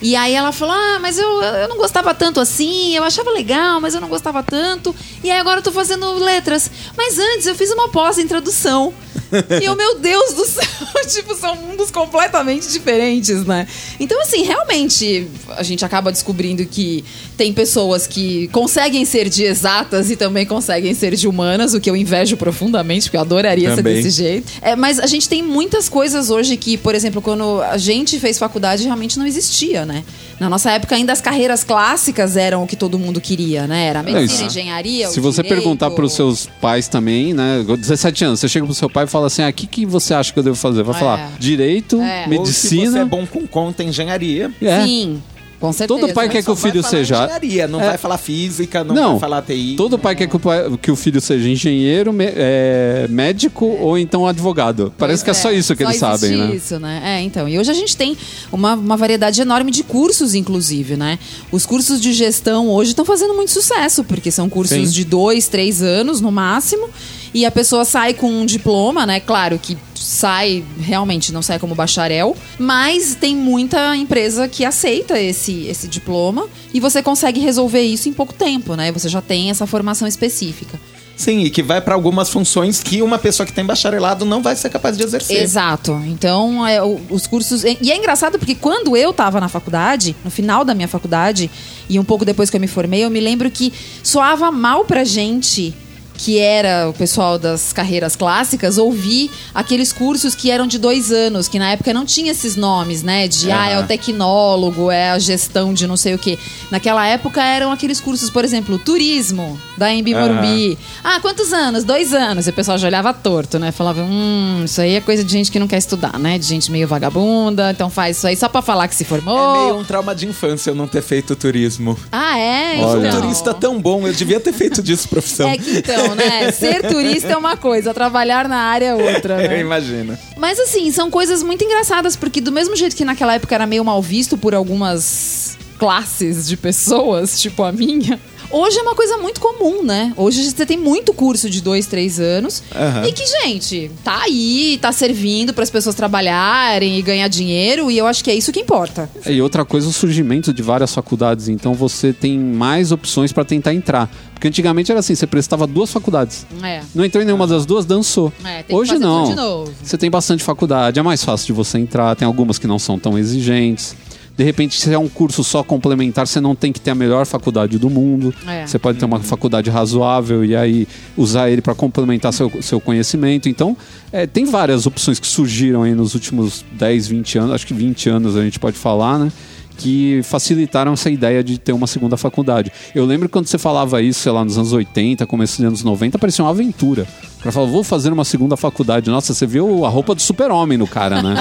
E aí ela falou: Ah, mas eu, eu não gostava tanto assim, eu achava legal, mas eu não gostava tanto. E aí agora eu tô fazendo letras. Mas antes eu fiz uma pós em tradução. (laughs) e eu, meu Deus do céu, (laughs) tipo, são mundos completamente diferentes, né? Então, assim, realmente a gente acaba descobrindo que tem pessoas que conseguem ser de exatas e também conseguem ser de humanas, o que eu invejo profundamente, porque eu adoraria Também. ser desse jeito. É, mas a gente tem muitas coisas hoje que, por exemplo, quando a gente fez faculdade, realmente não existia, né? Na nossa época, ainda as carreiras clássicas eram o que todo mundo queria, né? Era a medicina, isso. engenharia. Se o você direito. perguntar para os seus pais também, né? 17 anos, você chega pro seu pai e fala assim: ah, o que, que você acha que eu devo fazer? Vai É. falar direito, É. Ou se você medicina. é bom com conta, engenharia. É. Sim. Com certeza. Todo pai quer que o filho seja. engenharia, não É. vai falar física, não, Não, vai falar TI. Todo pai quer que o, pai- que o filho seja engenheiro, me- é, médico ou então advogado. Parece que é só isso que eles só sabem, existe né? Isso, né? É, então. E hoje a gente tem uma, uma variedade enorme de cursos, inclusive, né? Os cursos de gestão hoje estão fazendo muito sucesso, porque são cursos Sim. de dois, três anos no máximo. E a pessoa sai com um diploma, né? Claro que sai, realmente não sai como bacharel, mas tem muita empresa que aceita esse, esse diploma e você consegue resolver isso em pouco tempo, né? Você já tem essa formação específica. Sim, e que vai para algumas funções que uma pessoa que tem bacharelado não vai ser capaz de exercer. Exato. Então, é, os cursos. E é engraçado porque quando eu tava na faculdade, no final da minha faculdade, e um pouco depois que eu me formei, eu me lembro que soava mal pra gente. Que era o pessoal das carreiras clássicas, ouvir aqueles cursos que eram de dois anos, que na época não tinha esses nomes, né? De ah, é o tecnólogo, é a gestão de não sei o quê. Naquela época eram aqueles cursos, por exemplo, turismo, da Embi Aham. Morumbi. Ah, quantos anos? Dois anos. E o pessoal já olhava torto, né? Falava, hum, isso aí é coisa de gente que não quer estudar, né? De gente meio vagabunda, então faz isso aí só pra falar que se É formou. meio um trauma de infância eu não ter feito turismo. Ah, é? Sou um Então. turista tão bom, eu devia ter feito disso profissão. É que então, né? (laughs) Ser turista é uma coisa, trabalhar na área é outra, Eu né? imagino. Mas assim, são coisas muito engraçadas, porque do mesmo jeito que naquela época era meio mal visto por algumas classes de pessoas, tipo a minha. Hoje é uma coisa muito comum, né? Hoje você tem muito curso de dois, três anos. Aham. E que, gente, tá aí, tá servindo para as pessoas trabalharem e ganhar dinheiro. E eu acho que é isso que importa. E outra coisa, o surgimento de várias faculdades. Então você tem mais opções para tentar entrar. Porque antigamente era assim, você prestava duas faculdades. É. Não entrou em nenhuma das duas, dançou. É, Hoje não. Você tem bastante faculdade, é mais fácil de você entrar, tem algumas que não são tão exigentes. De repente, se é um curso só complementar, você não tem que ter a melhor faculdade do mundo. É. Você pode ter uma faculdade razoável e aí usar ele para complementar seu, seu conhecimento. Então, é, tem várias opções que surgiram aí nos últimos 10, 20 anos, acho que 20 anos a gente pode falar, né? Que facilitaram essa ideia de ter uma segunda faculdade. Eu lembro quando você falava isso, sei lá, nos anos 80, começo dos anos 90, parecia uma aventura. O cara falava, vou fazer uma segunda faculdade. Nossa, você viu a roupa do super-homem no cara, né?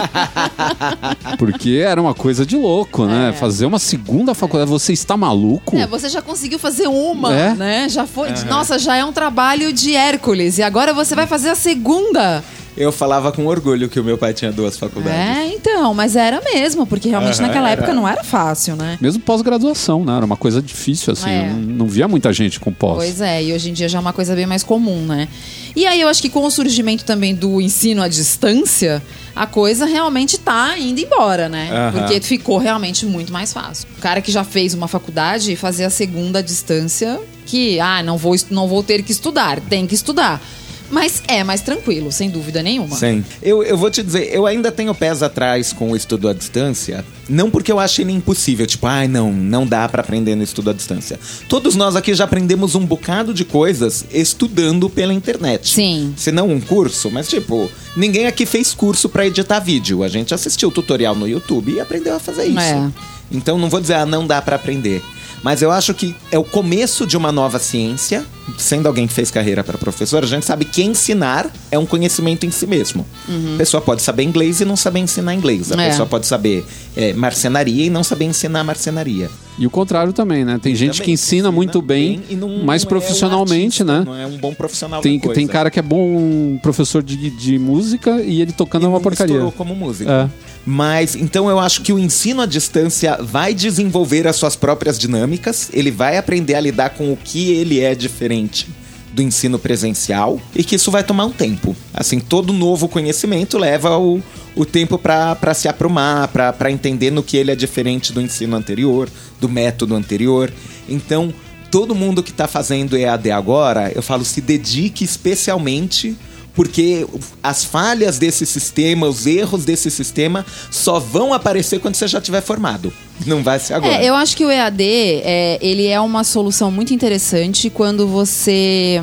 (laughs) Porque era uma coisa de louco, né? Fazer uma segunda faculdade, você está maluco? É, você já conseguiu fazer uma, É? né? Já foi. Nossa, já é um trabalho de Hércules. E agora você vai fazer a segunda. Eu falava com orgulho que o meu pai tinha duas faculdades. É, então, mas era mesmo, porque realmente naquela era. época não era fácil, né? Mesmo pós-graduação, né? Era uma coisa difícil, assim. É. Não, não via muita gente com pós. Pois é, e hoje em dia já é uma coisa bem mais comum, né? E aí eu acho que com o surgimento também do ensino à distância, a coisa realmente tá indo embora, né? Aham. Porque ficou realmente muito mais fácil. O cara que já fez uma faculdade fazer a segunda à distância, que, ah, não vou, não vou ter que estudar, tem que estudar. Mas é mais tranquilo, sem dúvida nenhuma. Sim. Eu, eu vou te dizer, eu ainda tenho pés atrás com o estudo à distância, não porque eu acho ele impossível, tipo, ai não, não dá pra aprender no estudo à distância. Todos nós aqui já aprendemos um bocado de coisas estudando pela internet. Sim. Se não um curso, mas tipo, ninguém aqui fez curso pra editar vídeo. A gente assistiu tutorial no YouTube e aprendeu a fazer isso. É. Então não vou dizer, ah, não dá pra aprender. Mas eu acho que é o começo de uma nova ciência. Sendo alguém que fez carreira para professor, a gente sabe que ensinar é um conhecimento em si mesmo. A pessoa pode saber inglês e não saber ensinar inglês. A Uhum. É. pessoa pode saber é, marcenaria e não saber ensinar marcenaria. E o contrário também, né? Tem gente Também que ensina muito bem, e não- mas não é um profissionalmente, artista, né? Não é um bom profissional Tem, da coisa. tem cara que é bom professor de, de música e ele tocando E é uma não porcaria. como música. É. Mas então eu acho que o ensino à distância vai desenvolver as suas próprias dinâmicas, ele vai aprender a lidar com o que ele é diferente do ensino presencial e que isso vai tomar um tempo. Assim, todo novo conhecimento leva o, o tempo para se aprumar, para entender no que ele é diferente do ensino anterior, do método anterior. Então, todo mundo que está fazendo EAD agora, eu falo, se dedique especialmente porque as falhas desse sistema, os erros desse sistema só vão aparecer quando você já tiver formado. Não vai ser agora. É, eu acho que o EAD, é, ele é uma solução muito interessante quando você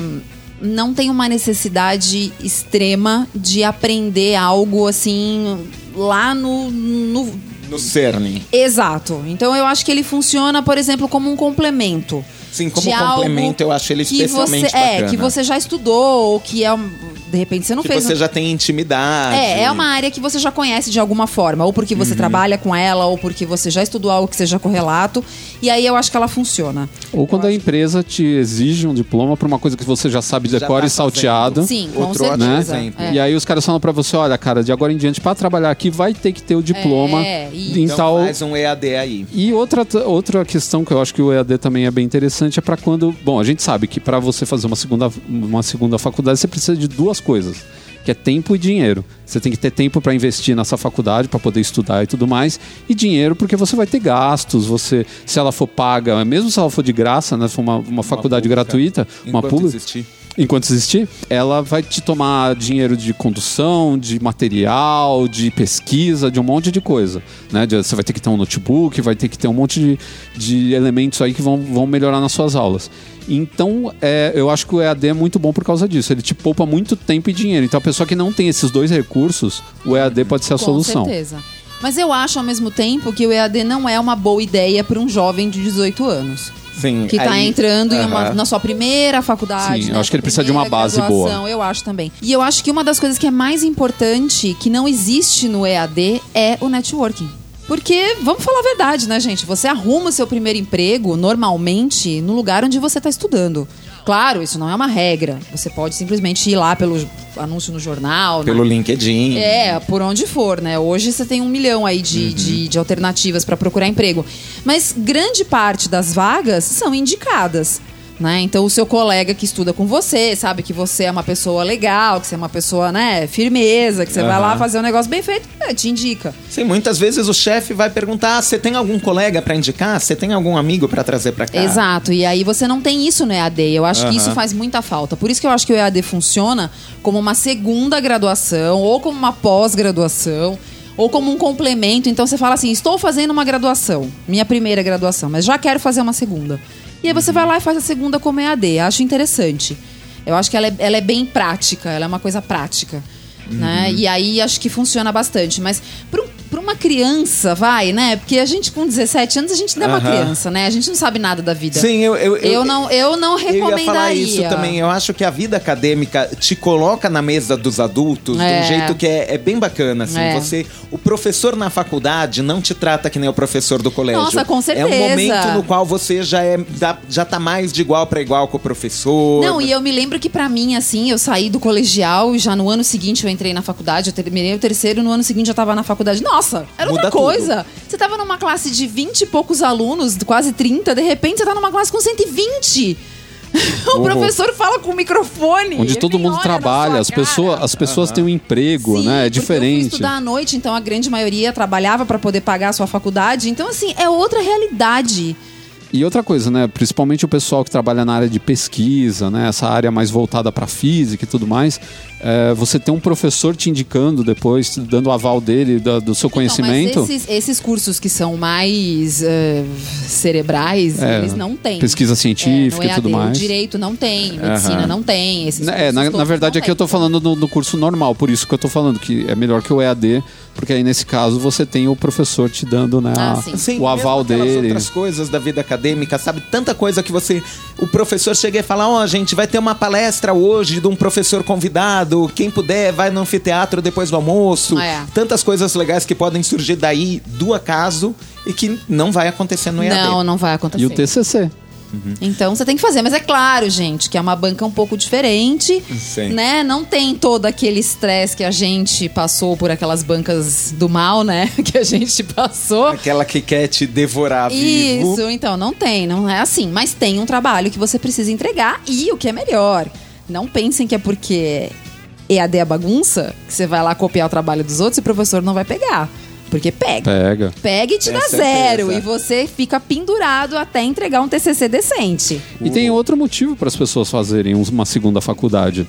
não tem uma necessidade extrema de aprender algo assim lá no- no No CERN. Exato. Então eu acho que ele funciona, por exemplo, como um complemento. Sim, como de algo complemento, eu acho ele especialmente você, É, bacana. que você já estudou, ou que é um, de repente você não Que fez. você um- já tem intimidade. É, é uma área que você já conhece de alguma forma, ou porque você Uhum. trabalha com ela, ou porque você já estudou algo que seja correlato, e aí eu acho que ela funciona. Ou quando a empresa te exige um diploma pra uma coisa que você já sabe Já decora tá e salteado. Sim, com Outro Né? certeza. exemplo. É. E aí os caras falam pra você, olha, cara, de agora em diante, pra trabalhar aqui, vai ter que ter o diploma É, e- em Então tal... faz um EAD aí. E outra, outra questão que eu acho que o EAD também é bem interessante é para quando. Bom, a gente sabe que para você fazer uma segunda, uma segunda faculdade você precisa de duas coisas, que é tempo e dinheiro. Você tem que ter tempo para investir nessa faculdade, para poder estudar e tudo mais, e dinheiro porque você vai ter gastos. Você, se ela for paga, mesmo se ela for de graça, né, for uma, uma faculdade pública. gratuita, uma Enquanto pública existir. Enquanto existir, ela vai te tomar dinheiro de condução, de material, de pesquisa, de um monte de coisa. Né? Você vai ter que ter um notebook, vai ter que ter um monte de, de elementos aí que vão, vão melhorar nas suas aulas. Então, é, eu acho que o EAD é muito bom por causa disso. Ele te poupa muito tempo e dinheiro. Então, a pessoa que não tem esses dois recursos, o EAD pode ser a Com solução. certeza. Mas eu acho, ao mesmo tempo, que o EAD não é uma boa ideia para um jovem de 18 anos. Sim, Que tá aí- entrando em uma- Aham. na sua primeira faculdade. Sim, eu né, acho que ele precisa de uma base boa. Eu acho também. E eu acho que uma das coisas que é mais importante, que não existe no EAD, é o networking. Porque, vamos falar a verdade, né, gente? Você arruma o seu primeiro emprego, normalmente, no lugar onde você está estudando. Claro, isso não é uma regra. Você pode simplesmente ir lá pelo anúncio no jornal, na Pelo LinkedIn. é, por onde for, né? Hoje você tem um milhão aí de, de, de alternativas para procurar emprego. Mas grande parte das vagas são indicadas. Né? Então o seu colega que estuda com você, sabe que você é uma pessoa legal, que você é uma pessoa, né, firmeza, que você vai Aham. lá fazer um negócio bem feito, é, te indica. Sim, muitas vezes o chefe vai perguntar: "Ah, você tem algum colega pra indicar? Você tem algum amigo pra trazer pra cá? Exato, e aí você não tem isso no EAD. Eu acho que Aham. isso faz muita falta. Por isso que eu acho que o EAD funciona como uma segunda graduação ou como uma pós-graduação. Ou como um complemento. Então você fala assim: estou fazendo uma graduação, minha primeira graduação, mas já quero fazer uma segunda. E aí você vai lá e faz a segunda como EAD. Acho interessante. Eu acho que ela é, ela é bem prática, ela é uma coisa prática. Né? E aí acho que funciona bastante. Mas para um, uma criança, vai, né? Porque a gente com 17 anos, a gente não é uma criança, né? A gente não sabe nada da vida. Sim, eu, eu, Eu não, eu não Eu ia falar recomendaria. isso também. Eu acho que a vida acadêmica te coloca na mesa dos adultos de É. um jeito que é, é bem bacana. Assim. É. Você, o professor na faculdade não te trata que nem o professor do colégio. Nossa, com É um certeza. momento no qual você já, é, já, já tá mais de igual para igual com o professor. Não, e eu me lembro que pra mim, assim, eu saí do colegial e já no ano seguinte eu entrei na faculdade, eu terminei o terceiro, no ano seguinte eu tava na faculdade. Nossa, era outra Muda tudo. coisa. Você tava numa classe de 20 e poucos alunos, quase 30, de repente você tá numa classe com 120. (laughs) o Uhum. professor fala com o microfone. Onde todo mundo trabalha, as cara. pessoas, as pessoas têm um emprego, Sim, né? É porque Eu fui diferente. estudar à noite, então a grande maioria trabalhava pra poder pagar a sua faculdade. Então, assim, é outra realidade. E outra coisa, né? Principalmente o pessoal que trabalha na área de pesquisa, né? Essa área mais voltada para física e tudo mais. É, você tem um professor te indicando depois, dando o aval dele, da- do, seu conhecimento. Então, mas esses, esses cursos que são mais eh, cerebrais, É, eles não têm. pesquisa científica É, no e tudo EAD, mais. O direito não tem, medicina Aham. não tem. Esses É, na, na verdade aqui eu tô tem. falando no, no curso normal, por isso que eu tô falando que é melhor que o EAD, porque aí nesse caso você tem o professor te dando né, Ah, a- sim. Sim, o aval dele. outras coisas da vida acadêmica, sabe? Tanta coisa que você. O professor chega e fala: Ó, gente, vai ter uma palestra hoje de um professor convidado. Quem puder, vai no anfiteatro depois do almoço. É. Tantas coisas legais que podem surgir daí do acaso e que não vai acontecer no EAD. Não, não vai acontecer. E o TCC. Então você tem que fazer, mas é claro, gente, que é uma banca um pouco diferente, Sim. né? Não tem todo aquele estresse que a gente passou por aquelas bancas do mal, né? (laughs) Que a gente passou. Aquela que quer te devorar vivo. Isso, então não tem, não é assim. Mas tem um trabalho que você precisa entregar e o que é melhor. Não pensem que é porque EAD é bagunça, que você vai lá copiar o trabalho dos outros e o professor não vai pegar. Porque pega. Pega. Pega e te Com dá zero. E você fica pendurado até entregar um TCC decente. E tem outro motivo para as pessoas fazerem uma segunda faculdade.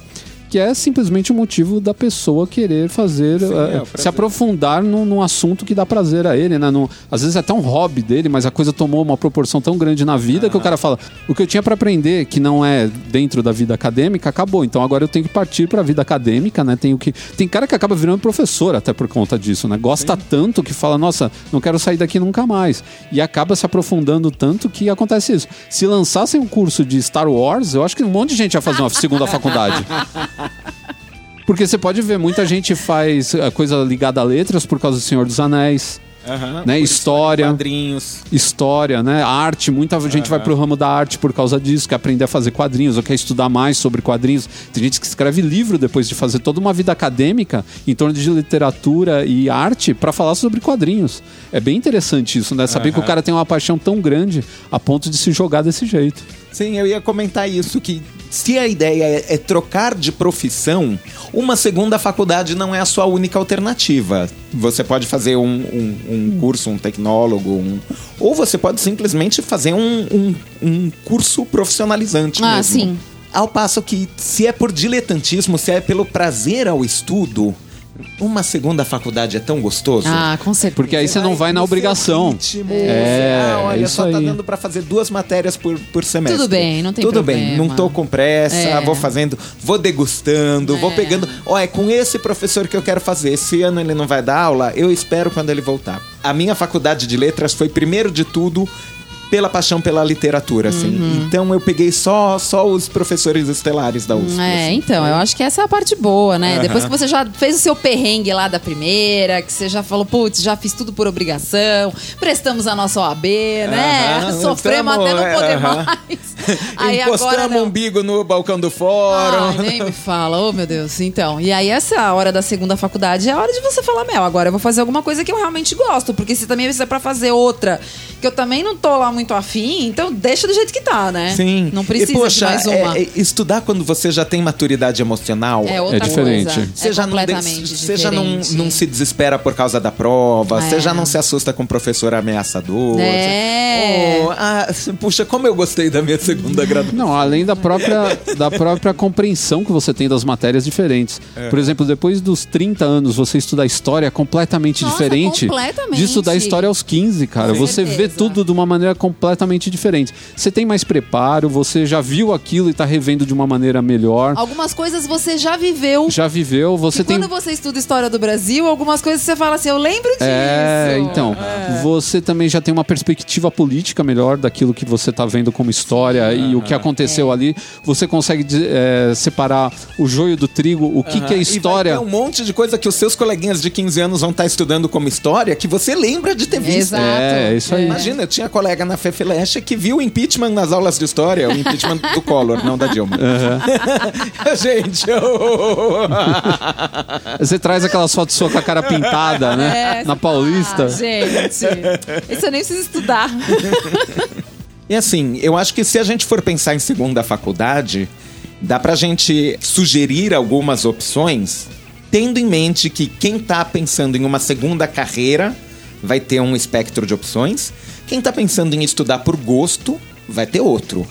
Que é simplesmente o motivo da pessoa querer fazer, Sim, eh, é se aprofundar num, num assunto que dá prazer a ele, né? Num- às vezes é até um hobby dele, mas a coisa tomou uma proporção tão grande na vida que o cara fala: o que eu tinha pra aprender, que não é dentro da vida acadêmica, acabou. Então agora eu tenho que partir pra vida acadêmica, né? Tenho que. Tem cara que acaba virando professor até por conta disso, né? Gosta tanto que fala: nossa, não quero sair daqui nunca mais. E acaba se aprofundando tanto que acontece isso. Se lançassem um curso de Star Wars, eu acho que um monte de gente ia fazer uma segunda faculdade. (laughs) (laughs) Porque você pode ver, muita gente faz eh, coisa ligada a letras por causa do Senhor dos Anéis. Aham, Né, história. Quadrinhos. História, né? Arte, muita gente vai pro ramo da arte por causa disso, quer aprender a fazer quadrinhos, ou quer estudar mais sobre quadrinhos. Tem gente que escreve livro depois de fazer toda uma vida acadêmica em torno de literatura e arte para falar sobre quadrinhos. É bem interessante isso, né? Saber que o cara tem uma paixão tão grande a ponto de se jogar desse jeito. Sim, eu ia comentar isso, que se a ideia é, é trocar de profissão, uma segunda faculdade não é a sua única alternativa. Você pode fazer um, um- um curso, um tecnólogo, um- ou você pode simplesmente fazer um, um- curso profissionalizante Ah, mesmo. sim. Ao passo que, se é por diletantismo, se é pelo prazer ao estudo, uma segunda faculdade é tão gostoso. Ah, com certeza. Porque aí você não vai na seu obrigação. ritmo, É, você- ah, olha, isso só tá aí. dando pra fazer duas matérias por, por semestre. Tudo bem, não tem Tudo bem, problema. não tô com pressa, É. vou fazendo, vou degustando, vou É. pegando. Ó, é com esse professor que eu quero fazer. Esse ano ele não vai dar aula, eu espero quando ele voltar. A minha faculdade de letras foi primeiro de tudo pela paixão pela literatura, assim. Uhum. Então eu peguei só só os professores estelares da USP. É, assim. então, eu acho que essa é a parte boa, né? Depois que você já fez o seu perrengue lá da primeira, que você já falou, putz, já fiz tudo por obrigação, prestamos a nossa OAB, né? Aham, Sofremos até não poder aham. mais. (laughs) Aí Encostamos agora o umbigo no balcão do fórum. Ai, nem me fala, oh meu Deus. Então, e aí essa hora da segunda faculdade é a hora de você falar, Mel, agora eu vou fazer alguma coisa que eu realmente gosto, porque se também é pra fazer outra, que eu também não tô lá muito afim, então deixa do jeito que tá, né? Sim. Não precisa e, poxa, de mais é- uma. é estudar quando você já tem maturidade emocional. É outra É diferente. coisa. Você é já, não, você já não, não se desespera por causa da prova, É. você já não se assusta com o professor ameaçador. É. Oh, ah, puxa, como eu gostei da minha segunda (laughs) graduação. Não, além da própria, (laughs) da própria compreensão que você tem das matérias diferentes. É. Por exemplo, depois dos 30 anos, você estudar história é completamente Nossa, diferente completamente. de estudar história aos 15, cara. Com você vê tudo de uma maneira completamente diferente. Você tem mais preparo, você já viu aquilo e tá revendo de uma maneira melhor. Algumas coisas você já viveu. Já viveu, você e tem. quando você estuda história do Brasil, algumas coisas você fala assim, eu lembro disso. É, então, você também já tem uma perspectiva política melhor daquilo que você tá vendo como história e o que É. aconteceu ali. Você consegue é, separar o joio do trigo, o que, que é E história. vai ter um monte de coisa que os seus coleguinhas de 15 anos vão estar estudando como história que você lembra de ter visto. Exato. É, isso aí. Imagina, eu tinha colega na FEFELESH que viu o impeachment nas aulas de história, o impeachment do Collor, não da Dilma. (laughs) Gente, eu... (laughs) Você traz aquelas fotos sua com a cara pintada, né? É, Na Paulista. Ah, gente, isso eu nem preciso estudar. (laughs) E assim, eu acho que se a gente for pensar em segunda faculdade, dá pra gente sugerir algumas opções, tendo em mente que quem tá pensando em uma segunda carreira vai ter um espectro de opções, quem tá pensando em estudar por gosto vai ter outro.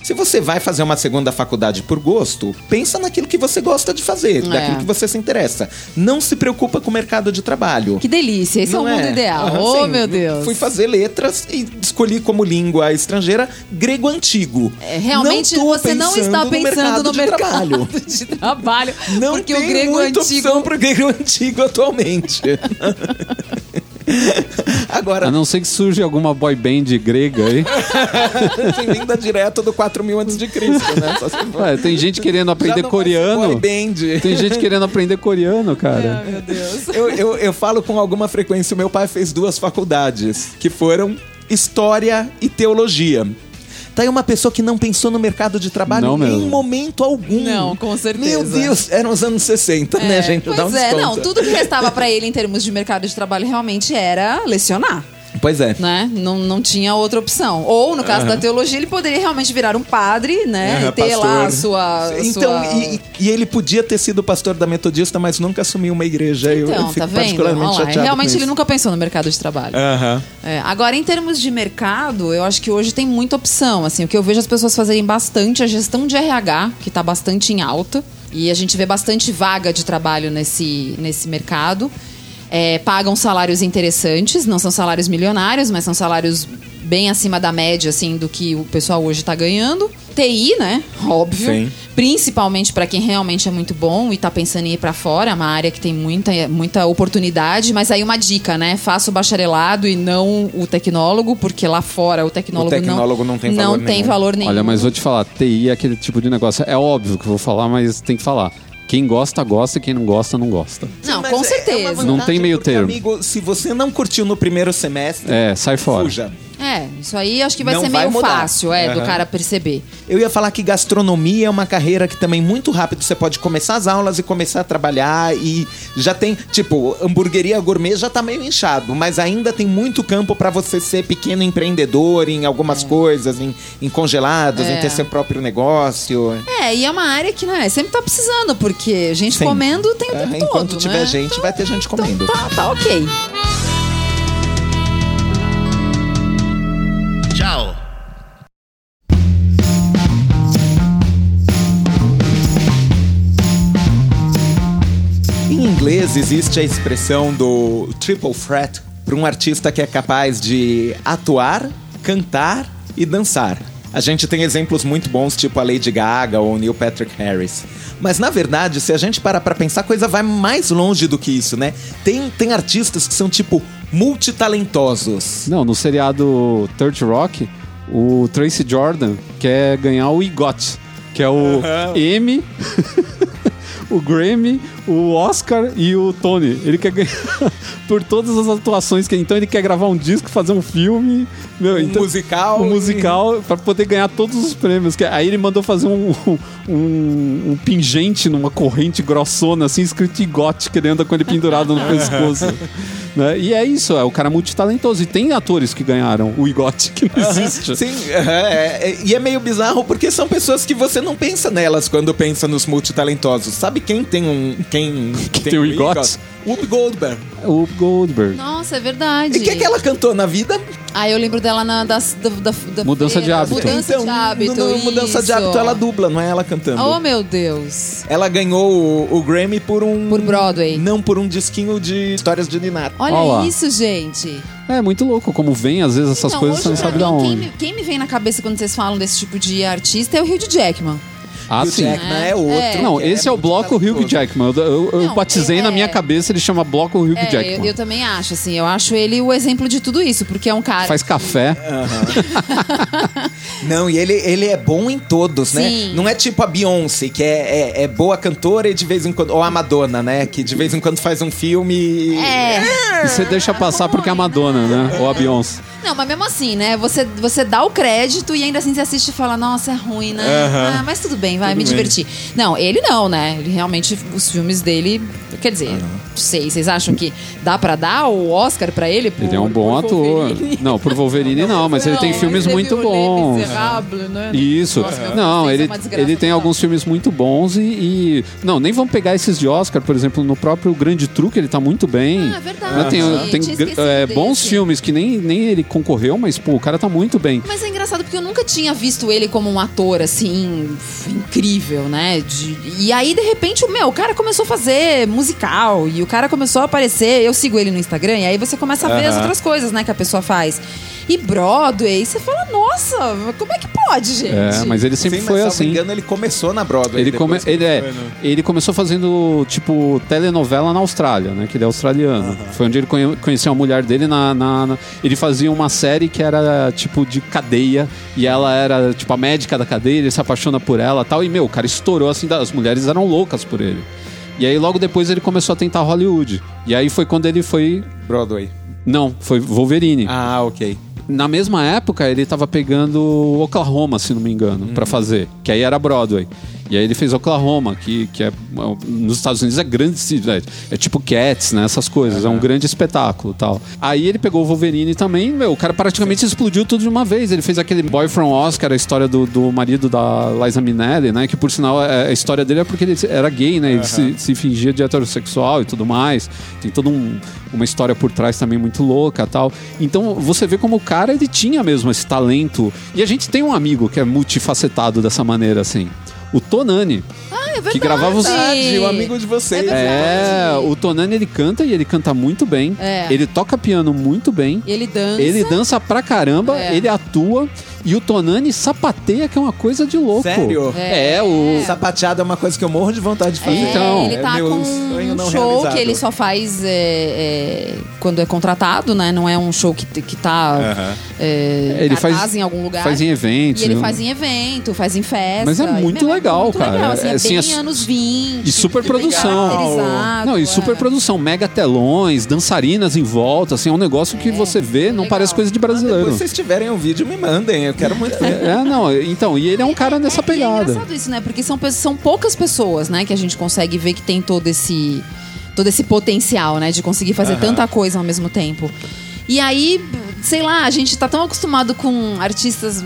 Se você vai fazer uma segunda faculdade por gosto, pensa naquilo que você gosta de fazer, É. daquilo que você se interessa. Não se preocupa com o mercado de trabalho. Que delícia, esse Não é o mundo ideal. Aham, oh, sim. meu Deus. Fui fazer letras e escolhi como língua estrangeira grego antigo. É, realmente Não você não está no pensando no de mercado trabalho. (laughs) de trabalho. Não porque tem o grego muita antigo. opção pro grego (laughs) antigo atualmente. (laughs) (laughs) Agora, A não ser que surja alguma boy band grega aí. (laughs) tem vinda direto do 4000 antes de Cristo, né? Só se for- Ué, tem gente querendo Já aprender coreano. boy band. Tem gente querendo aprender coreano, cara. Meu Deus. Eu, eu, eu falo com alguma frequência, o meu pai fez duas faculdades, que foram História e Teologia. Tá aí uma pessoa que não pensou no mercado de trabalho Não em mesmo. momento algum. Não, com certeza. Meu Deus, eram os anos 60, né, gente? Pois Dá um é, desconto. não, tudo que restava pra ele em termos de mercado de trabalho realmente era lecionar. Pois é. né? Não, não tinha outra opção. Ou, no caso da teologia, ele poderia realmente virar um padre, né? Aham, e ter lá a pastor. sua. Então, sua... e, e ele podia ter sido pastor da Metodista, mas nunca assumiu uma igreja. Eu- eu, Então, fico tá vendo? particularmente chateado realmente com ele isso. nunca pensou no mercado de trabalho. Aham. É, agora, em termos de mercado, eu acho que hoje tem muita opção. Assim, o que eu vejo as pessoas fazerem bastante é a gestão de RH, que está bastante em alta. E a gente vê bastante vaga de trabalho nesse, nesse mercado. É, pagam salários interessantes, não são salários milionários, mas são salários bem acima da média, assim, do que o pessoal hoje está ganhando. TI, né? Óbvio. Sim. Principalmente para quem realmente é muito bom e tá pensando em ir para fora, é uma área que tem muita, muita oportunidade, mas aí uma dica, né? Faça o bacharelado e não o tecnólogo, porque lá fora o tecnólogo, O tecnólogo não tem valor tem nenhum. valor nenhum. Olha, mas vou te falar, TI é aquele tipo de negócio. É óbvio que eu vou falar, mas tem que falar. Quem gosta, gosta, quem não gosta, não gosta. Não, Mas com é- é uma certeza. vantagem Não tem meio porque, termo. Amigo, se você não curtiu no primeiro semestre, É, sai fora. fuja. É, isso aí acho que vai Não ser vai meio mudar. fácil, é, do Aham. cara perceber. Eu ia falar que gastronomia é uma carreira que também muito rápido você pode começar as aulas e começar a trabalhar e já tem, tipo, hamburgueria gourmet já tá meio inchado, mas ainda tem muito campo pra você ser pequeno empreendedor em algumas coisas, em, em congelados, É. em ter seu próprio negócio. É, e é uma área que, né, sempre tá precisando, porque gente Sim. comendo tem o É, tempo enquanto todo, tiver né? gente, vai ter gente comendo. Então tá, tá ok. Inglês existe a expressão do triple threat para um artista que é capaz de atuar, cantar e dançar. A gente tem exemplos muito bons, tipo a Lady Gaga ou o Neil Patrick Harris. Mas na verdade, se a gente parar pra pensar, a coisa vai mais longe do que isso, né? Tem, tem artistas que são tipo multitalentosos. Não, no seriado Third Rock, o Tracy Jordan quer ganhar o EGOT, que é o M, (laughs) o Grammy, o Oscar e o Tony. Ele quer ganhar (laughs) por todas as atuações que então ele quer gravar um disco, fazer um filme, meu, Um então- musical. um musical pra poder ganhar todos os prêmios. Que- Aí ele mandou fazer um, (laughs) um, um pingente numa corrente grossona, assim, escrito EGOT, que ele anda com ele pendurado no (laughs) pescoço. né? E é isso, é o cara multitalentoso. E tem atores que ganharam o EGOT, que não existe. Sim, é, é, e é meio bizarro porque são pessoas que você não pensa nelas quando pensa nos multitalentosos. Sabe quem tem um. Quem, tem o um EGOT? Whoopi Goldberg. O Goldberg. Nossa, é verdade. E o que, que ela cantou na vida? Ah, eu lembro dela na das, da, da, da Mudança de feira. hábito. Mudança Então, de hábito. no- no Mudança de hábito ela dubla, não é ela cantando. Oh, meu Deus. Ela ganhou o, o Grammy por um. Por Broadway. Não, por um disquinho de histórias de Ninar. Olha Olha lá. isso, gente. É muito louco como vem, às vezes, essas Não, coisas hoje você não sabe mim, Quem onde. me, quem me vem na cabeça quando vocês falam desse tipo de artista é o Hugh Jackman. Ah, E o sim. Jackman É, é outro. é. Não, que esse é o muito bloco Hugh. Jackman. Eu, eu- eu Não, batizei é- na minha é. cabeça, ele chama bloco Hugh É, eu, Jackman. eu também acho, assim. Eu acho ele o exemplo de tudo isso, porque é um cara. Faz café. Não, e ele, ele é bom em todos, né? Sim. Não é tipo a Beyoncé, que é, é, é boa cantora e de vez em quando. Ou a Madonna, né? Que de vez em quando faz um filme. e- É. E você deixa passar porque é a Madonna, né? Ou a Beyoncé. Não, mas mesmo assim, né? Você, você dá o crédito e ainda assim você assiste e fala, nossa, é ruim, né? Ah, mas tudo bem, vai Tudo me bem. divertir. Não, ele não, né? Ele realmente, os filmes dele. Quer dizer, Ah, não sei, vocês acham que dá pra dar o Oscar pra ele? por- Ele é um bom ator. Wolverine? Não, por Wolverine não, mas ele tem Não, filmes teve muito bons. Né? Isso. Não, é ele, ele tem alguns filmes muito bons e, e- Não, nem vamos pegar esses de Oscar, por exemplo, no próprio Grande Truque ele tá muito bem. Ah, é verdade. Tem, Aham. tem esquecido é, bons filmes que nem, nem ele concorreu, mas pô, o cara tá muito bem. Mas é engraçado porque eu nunca tinha visto ele como um ator assim incrível, né? De- e aí de repente o meu, o cara começou a fazer musical e o cara começou a aparecer. Eu sigo ele no Instagram e aí você começa a ver as outras coisas, né, que a pessoa faz. E Broadway, você fala, nossa, como é que pode, gente? É, mas ele sempre Sim, foi mas, se assim. não me engano, ele começou na Broadway. Ele, come, ele, é, no- ele começou fazendo, tipo, telenovela na Austrália, né? Que ele é australiano. Foi onde ele conhe- conheceu a mulher dele na, na- na- Ele fazia uma série que era, tipo, de cadeia. E ela era, tipo, a médica da cadeia. Ele se apaixona por ela tal. E, meu, o cara estourou, assim. As mulheres eram loucas por ele. E aí, logo depois, ele começou a tentar Hollywood. E aí foi quando ele foi... Broadway. Não, foi Wolverine. Ah, ok. Na mesma época, ele tava pegando Oklahoma, se não me engano, pra fazer. Que aí era Broadway. E aí ele fez Oklahoma, que, que é nos Estados Unidos é grande, é, é tipo Cats, né? Essas coisas, é um grande espetáculo tal. Aí ele pegou o Wolverine também, meu, o cara praticamente explodiu tudo de uma vez. Ele fez aquele Boy from Oscar, a história do, do marido da Liza Minnelli, né? Que por sinal é- a história dele é porque ele era gay, né? Ele se, se fingia de heterossexual e tudo mais. Tem toda um, uma história por trás também muito louca tal. Então você vê como o cara ele tinha mesmo esse talento. E a gente tem um amigo que é multifacetado dessa maneira assim. O Tonani. Ah, é verdade. Que gravava os- Verdade, o amigo de vocês. É É, o Tonani ele canta e ele canta muito bem. É. Ele toca piano muito bem. Ele dança. Ele dança pra caramba, É. ele atua e o Tonani sapateia, que é uma coisa de louco. Sério? É, o. Sapateado é uma coisa que eu morro de vontade de fazer. É, Então, ele tá é com um show realizado. que ele só faz é, é, quando é contratado, né? Não é um show que, que tá é, Ele faz- em algum lugar. Faz em eventos. E ele né? faz em evento, faz em festa. Mas é muito legal, muito cara. Legal, assim, É, é, assim, bem é anos 20. E super produção. Não, e é. super produção, mega telões, dançarinas em volta, assim, é um negócio que você vê, não legal. parece coisa de brasileiro. Depois vocês tiverem o vídeo, me mandem. Eu quero muito ver. É, não, então, e ele é um cara nessa E é pegada. engraçado isso, né? Porque são, são poucas pessoas, né? Que a gente consegue ver que tem todo esse, todo esse potencial, né? De conseguir fazer tanta coisa ao mesmo tempo. E aí, sei lá, a gente tá tão acostumado com artistas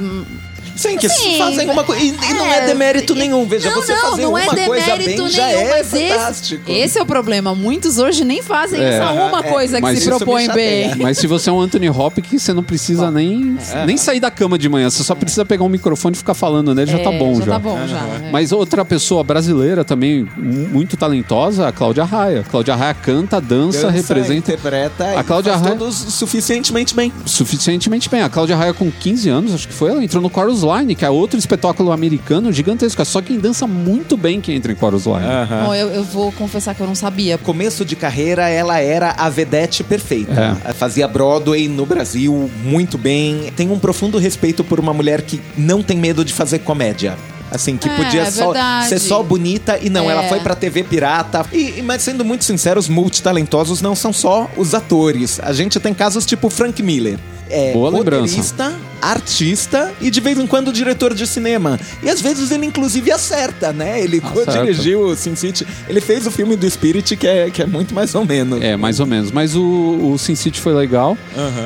Sim, que Sim, fazem uma coisa. E, e não é é, demérito nenhum. Veja, não, você não, fazer não uma é coisa demérito bem já nenhum, é mas esse- fantástico. Esse, é o problema. Muitos hoje nem fazem É. essa uma É, coisa que se propõe bem. (laughs) Mas se você é um Anthony Hopkins, você não precisa nem, nem sair da cama de manhã. Você só precisa pegar um microfone e ficar falando nele, já tá É, bom já. já. tá bom, já. é. Mas outra pessoa brasileira também, mu- muito talentosa, a Cláudia Raia. A Cláudia Raia canta, dança, Dança, representa interpreta A Cláudia Raia- todos suficientemente bem. suficientemente bem. A Cláudia Raia, com 15 anos, acho que foi, ela entrou no Chorus Line, que é outro espetáculo americano gigantesco. É só quem dança muito bem que entra em Chorus Line. Bom, eu, eu vou confessar que eu não sabia. Começo de carreira, ela era a vedete perfeita. Fazia Broadway no Brasil muito bem. Tem um profundo respeito por uma mulher que não tem medo de fazer comédia. Assim, que É, podia é só verdade. ser só bonita e não, É. ela foi pra TV pirata. E, e- mas sendo muito sincero, os multitalentosos não são só os atores. A gente tem casos tipo Frank Miller. É Boa lembrança. Artista e de vez em quando diretor de cinema. E às vezes ele inclusive acerta, né? Ele Acerta. co-dirigiu o Sin City. Ele fez o filme do Spirit, que é, que é muito mais ou menos. É, mais ou menos. Mas o, o Sin City foi legal.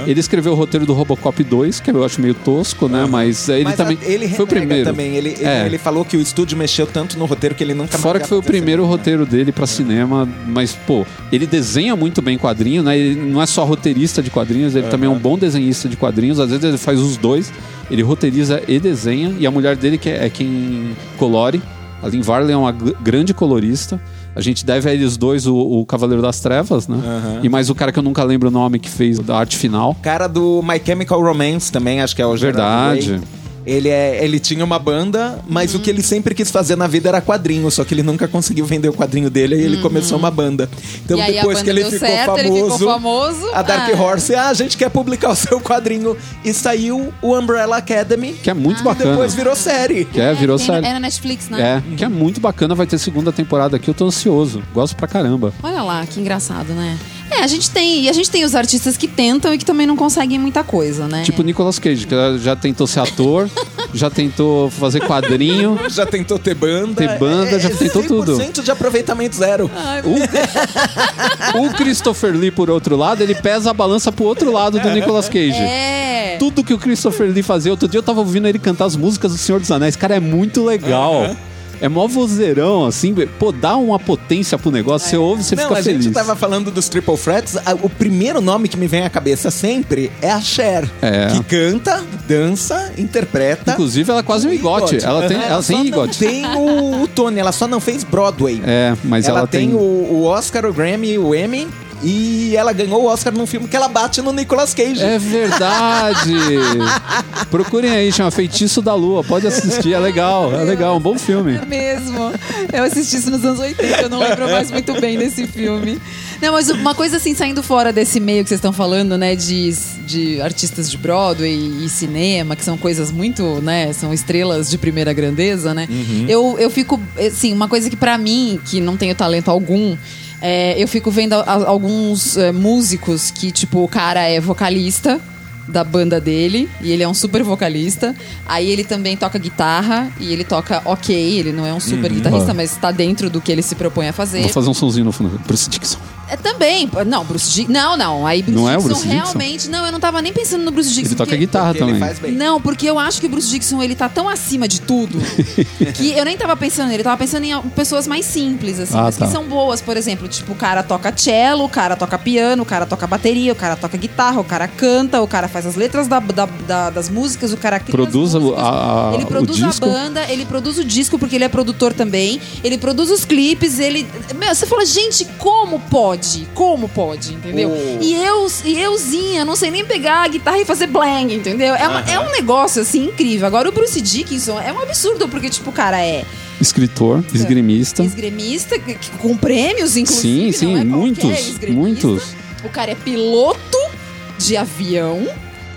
Ele escreveu o roteiro do Robocop 2, que eu acho meio tosco, né? Mas ele Mas também. a- ele foi o primeiro. também. Ele, ele, É. ele falou que o estúdio mexeu tanto no roteiro que ele nunca Fora que foi o primeiro cinema. roteiro dele pra cinema, mas, pô, ele desenha muito bem quadrinho, né? Ele não é só roteirista de quadrinhos, ele também é um bom desenhista de quadrinhos. Às vezes ele faz os dois, ele roteiriza e desenha, e a mulher dele que é, é quem colore. A Lynn Varley é uma gr- grande colorista. A gente deve a eles dois o, o Cavaleiro das Trevas, né? Aham. E mais o cara que eu nunca lembro o nome que fez a arte final. Cara do My Chemical Romance também, acho que é o Gerard Verdade. Way. Ele, é, ele tinha uma banda, mas o que ele sempre quis fazer na vida era quadrinho, só que ele nunca conseguiu vender o quadrinho dele e ele começou uma banda. Então E aí a depois banda que ele deu ficou, certo, ele famoso, ficou famoso, a Dark ah. Horse, ah, a gente quer publicar o seu quadrinho. E saiu o Umbrella Academy, Que é muito e bacana. depois virou série. Que é, virou Tem- série. É na Netflix, né? É, que é muito bacana, vai ter segunda temporada aqui, eu tô ansioso. Gosto pra caramba. Olha lá, que engraçado, né? É, a gente tem. E a gente tem os artistas que tentam e que também não conseguem muita coisa, né? Tipo o Nicolas Cage, que já tentou ser ator, (laughs) já tentou fazer quadrinho. Já tentou ter banda. Ter banda, já tentou tudo. 100% de aproveitamento zero. (laughs) O Christopher Lee, por outro lado, ele pesa a balança pro outro lado do Nicolas Cage. É. Tudo que o Christopher Lee fazia. Outro dia eu tava ouvindo ele cantar as músicas do Senhor dos Anéis. Cara, é muito legal. É mó vozeirão, assim. Pô, dá uma potência pro negócio. Você ouve, você Não, fica a feliz. gente tava falando dos Triple Threats. a- O primeiro nome que me vem à cabeça sempre é a Cher. É. Que canta, dança, interpreta. Inclusive, ela é quase um igote. Ela tem, ela só tem igote. tem o, o Tony, ela só não fez Broadway. É, mas ela, tem, o, o Oscar, o Grammy, o Emmy. E ela ganhou o Oscar num filme que ela bate no Nicolas Cage. É verdade! (laughs) Procurem aí, chama Feitiço da Lua. Pode assistir, é legal, é legal, um bom filme. É mesmo. Eu assisti isso nos anos 80, eu não lembro mais muito bem desse filme. Não, mas uma coisa assim, saindo fora desse meio que vocês estão falando, né, de, de artistas de Broadway e cinema, que são coisas muito, né, são estrelas de primeira grandeza, né? Eu, eu fico, assim, uma coisa que pra mim, que não tenho talento algum, é, eu fico vendo a- a- alguns é, músicos que, tipo, o cara é vocalista, da banda dele e ele é um super vocalista. Aí ele também toca guitarra e ele toca ok, ele não é um super guitarrista, mas tá dentro do que ele se propõe a fazer. Vou fazer um sonzinho no fundo. Bruce Dixon. É também, não, Bruce Dixon, não, não, aí Bruce Não é o Dixon Bruce Dixon? realmente, não, eu não tava nem pensando no Bruce Dixon. Ele toca porque- guitarra Porque ele também. faz bem. Não, porque eu acho que o Bruce Dixon ele tá tão acima de tudo (laughs) que eu nem tava pensando nele, eu tava pensando em pessoas mais simples, assim, Ah, mas tá. que são boas, por exemplo, tipo, o cara toca cello, o cara toca piano, o cara toca bateria, o cara toca guitarra, o cara canta, o cara faz as letras da- da- da- das músicas, o cara cria Produz músicas, a- a- ele o produz a banda, ele produz o disco porque ele é produtor também, ele produz os clipes, ele. Meu, você fala, gente, como pode? Como pode, entendeu? Oh. E eu, e euzinha, não sei nem pegar a guitarra e fazer blang, entendeu? É, uma- é um negócio assim incrível. Agora o Bruce Dickinson é um absurdo, porque, tipo, o cara é Escritor, esgrimista. esgrimista, que- que- com prêmios, inclusive. Sim, sim, não é muitos, muitos. O cara é piloto de avião.